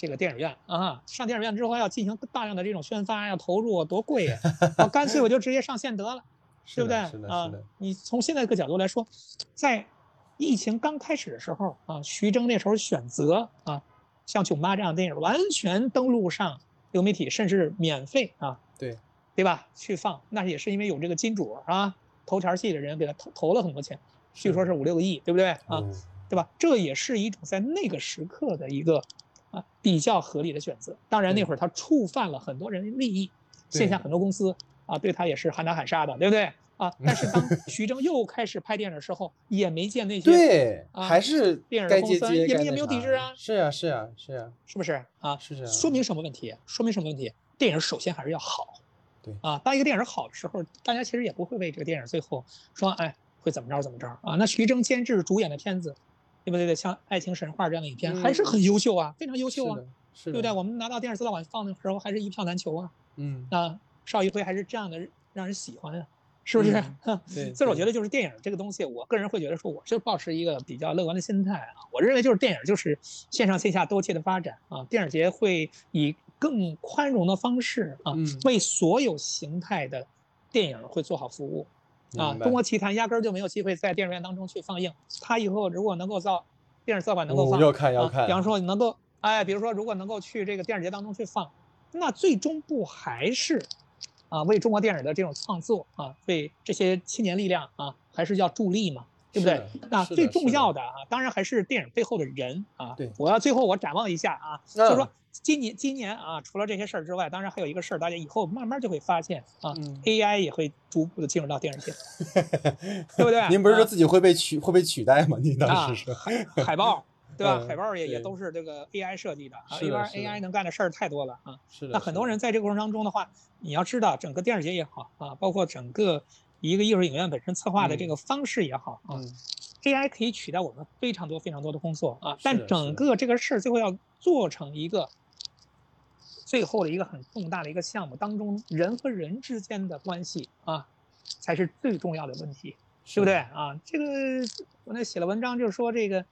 这个电影院啊，上电影院之后要进行大量的这种宣发呀、投入啊，多贵呀，我干脆我就直接上线得了，对不对是的啊是的？你从现在这个角度来说，在疫情刚开始的时候啊，徐峥那时候选择啊，像《囧妈》这样的电影完全登陆上流媒体，甚至免费啊，对对吧？去放，那也是因为有这个金主啊，投钱戏的人给他投投了很多钱，据说是五六个亿，对不对啊？嗯对吧？这也是一种在那个时刻的一个啊比较合理的选择。当然那会儿他触犯了很多人的利益，线下很多公司啊对他也是喊打喊杀的，对不对啊？但是当 徐峥又开始拍电影的时候，也没见那些对，啊还是电影公司也也没有抵制啊是啊是啊是啊，是不是啊？是这样说明什么问题？说明什么问题？电影首先还是要好。对啊，当一个电影好的时候，大家其实也不会为这个电影最后说，哎，会怎么着怎么着啊？那徐峥监制主演的片子，对不对？像《爱情神话》这样的影片，还是很优秀啊，非常优秀啊是，对不对？我们拿到电视资料馆放的时候，还是一票难求啊。嗯，啊，邵艺辉还是这样的让人喜欢啊，是不是？嗯对，所以我觉得就是电影这个东西，我个人会觉得说，我是保持一个比较乐观的心态啊。我认为就是电影就是线上线下多切的发展啊，电影节会以更宽容的方式啊嗯，为所有形态的电影会做好服务啊，中国奇谭压根儿就没有机会在电影院当中去放映。它以后如果能够造电视资料馆能够放，哦要看要啊看比方说能够，哎，比如说如果能够去这个电影节当中去放，那最终不还是啊为中国电影的这种创作啊，为这些青年力量啊，还是要助力嘛，对不对？那最重要的啊，当然还是电影背后的人啊。对我要最后我展望一下啊，嗯就是说今年今年啊，除了这些事儿之外，当然还有一个事儿，大家以后慢慢就会发现啊、嗯。A i 也会逐步的进入到电视界，对不对？您不是说啊自己会被取会被取代吗？您当啊时是海海报，对吧？嗯海报也也都是这个 AI 设计的啊因为，AI AI 能干的事儿太多了啊。是的，那很多人在这个过程当中的话，你要知道，整个电视节也好啊，包括整个一个艺术影院本身策划的这个方式也好啊、嗯。A i 可以取代我们非常多非常多的工作啊，但整个这个事儿最后要做成一个最后的一个很重大的一个项目当中，人和人之间的关系啊，才是最重要的问题。对不对啊？这个我那写了文章，就是说这个，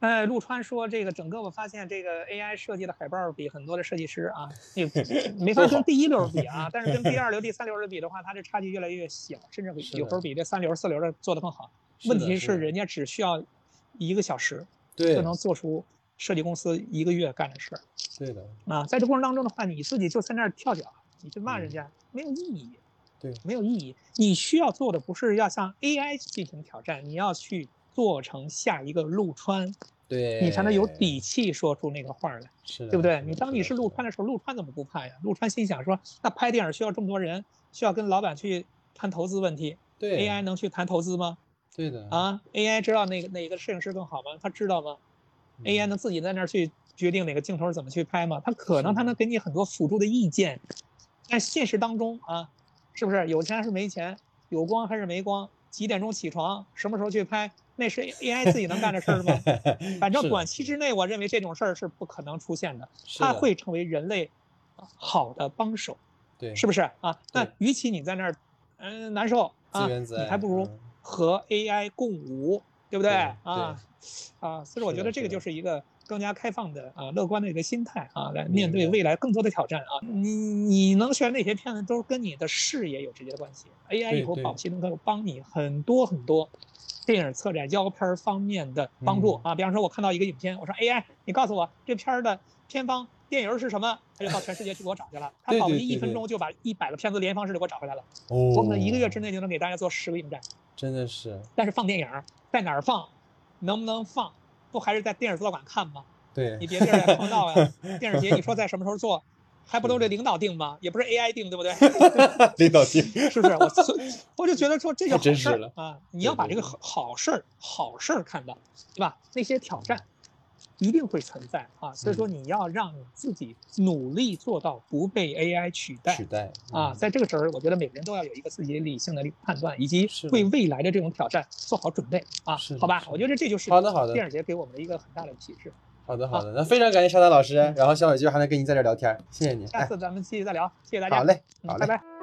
呃，陆川说这个整个我发现这个 AI 设计的海报比很多的设计师啊，也 没法跟第一流比啊，但是跟第二流、第三流的比的话，它这差距越来越小，甚至有时候比这三流、四流的做得更好。问题是人家只需要一个小时对就能做出设计公司一个月干的事儿对的，啊，在这过程当中的话，你自己就在那儿跳脚，你去骂人家没有意义。对没有意义。你需要做的不是要向 AI 进行挑战，你要去做成下一个陆川，对，你才能有底气说出那个话儿来，是的，对不对？你当你是陆川的，时候，陆川怎么不怕呀？陆川心想说，那拍电影需要这么多人，需要跟老板去谈投资问题对，AI 能去谈投资吗？对的，啊，AI 知道哪个哪个摄影师更好吗？他知道吗嗯？AI 能自己在那儿去决定哪个镜头怎么去拍吗？它可能它能给你很多辅助的意见，但现实当中啊，是不是有钱还是没钱，有光还是没光，几点钟起床，什么时候去拍，那是 AI 自己能干的事儿吗？反正短期之内，我认为这种事儿是不可能出现的，它会成为人类好的帮手，对，是不是啊？那与其你在那儿嗯、难受啊，你还不如嗯和 AI 共舞，对不对对啊？啊，所以说我觉得这个就是一个更加开放的啊、乐观的一个心态啊，来面对未来更多的挑战啊。你你能选哪些片子，都跟你的视野有直接的关系。AI 以后保期能够帮你很多很多电影策展、腰片儿方面的帮助嗯啊。比方说，我看到一个影片，我说 AI，你告诉我这片儿的片方。电影儿是什么？他就到全世界去给我找去了。他保期一分钟就把一百个片子联系方式给我找回来了。哦，我可能一个月之内就能给大家做十个影展。真的是但是放电影儿在哪儿放，能不能放，不还是在电影资料馆看吗？对你，别这儿来碰到呀。电影节你说在什么时候做，还不都得领导定吗？也不是 AI 定，对不对？领导定，是不是？我所我就觉得说这就好事儿啊！你要把这个好好事儿好事儿看到，对吧？那些挑战一定会存在啊，所以嗯说你要让你自己努力做到不被 AI 取代取代啊，嗯在这个时候，我觉得每个人都要有一个自己理性的判断，以及是的为未来的这种挑战做好准备啊是，好吧我觉得这就是好的好的电影节给我们的一个很大的启示。好的好的，那非常感谢沙丹老师，然后小伟今儿还能跟您在这聊天，谢谢你，哎，下次咱们继续再聊，谢谢大家。好嘞，嗯，好嘞拜。拜。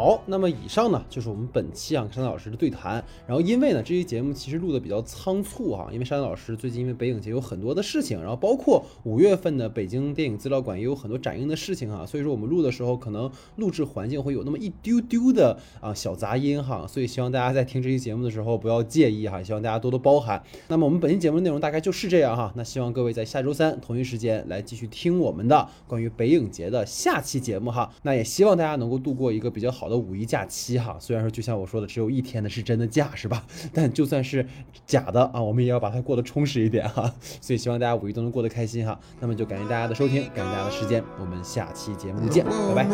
好，那么以上呢就是我们本期啊山丹老师的对谈。然后因为呢这期节目其实录的比较仓促哈、因为山丹老师最近因为北影节有很多的事情，然后包括五月份的北京电影资料馆也有很多展映的事情哈、所以说我们录的时候可能录制环境会有那么一丢丢的啊小杂音哈、所以希望大家在听这期节目的时候不要介意哈、希望大家多多包涵。那么我们本期节目的内容大概就是这样哈、那希望各位在下周三同一时间来继续听我们的关于北影节的下期节目哈。那也希望大家能够度过一个比较好的五一假期哈。虽然说就像我说的，只有一天的是真的假是吧？但就算是假的啊，我们也要把它过得充实一点哈。所以希望大家五一都能过得开心哈。那么就感谢大家的收听，感谢大家的时间，我们下期节目见，拜拜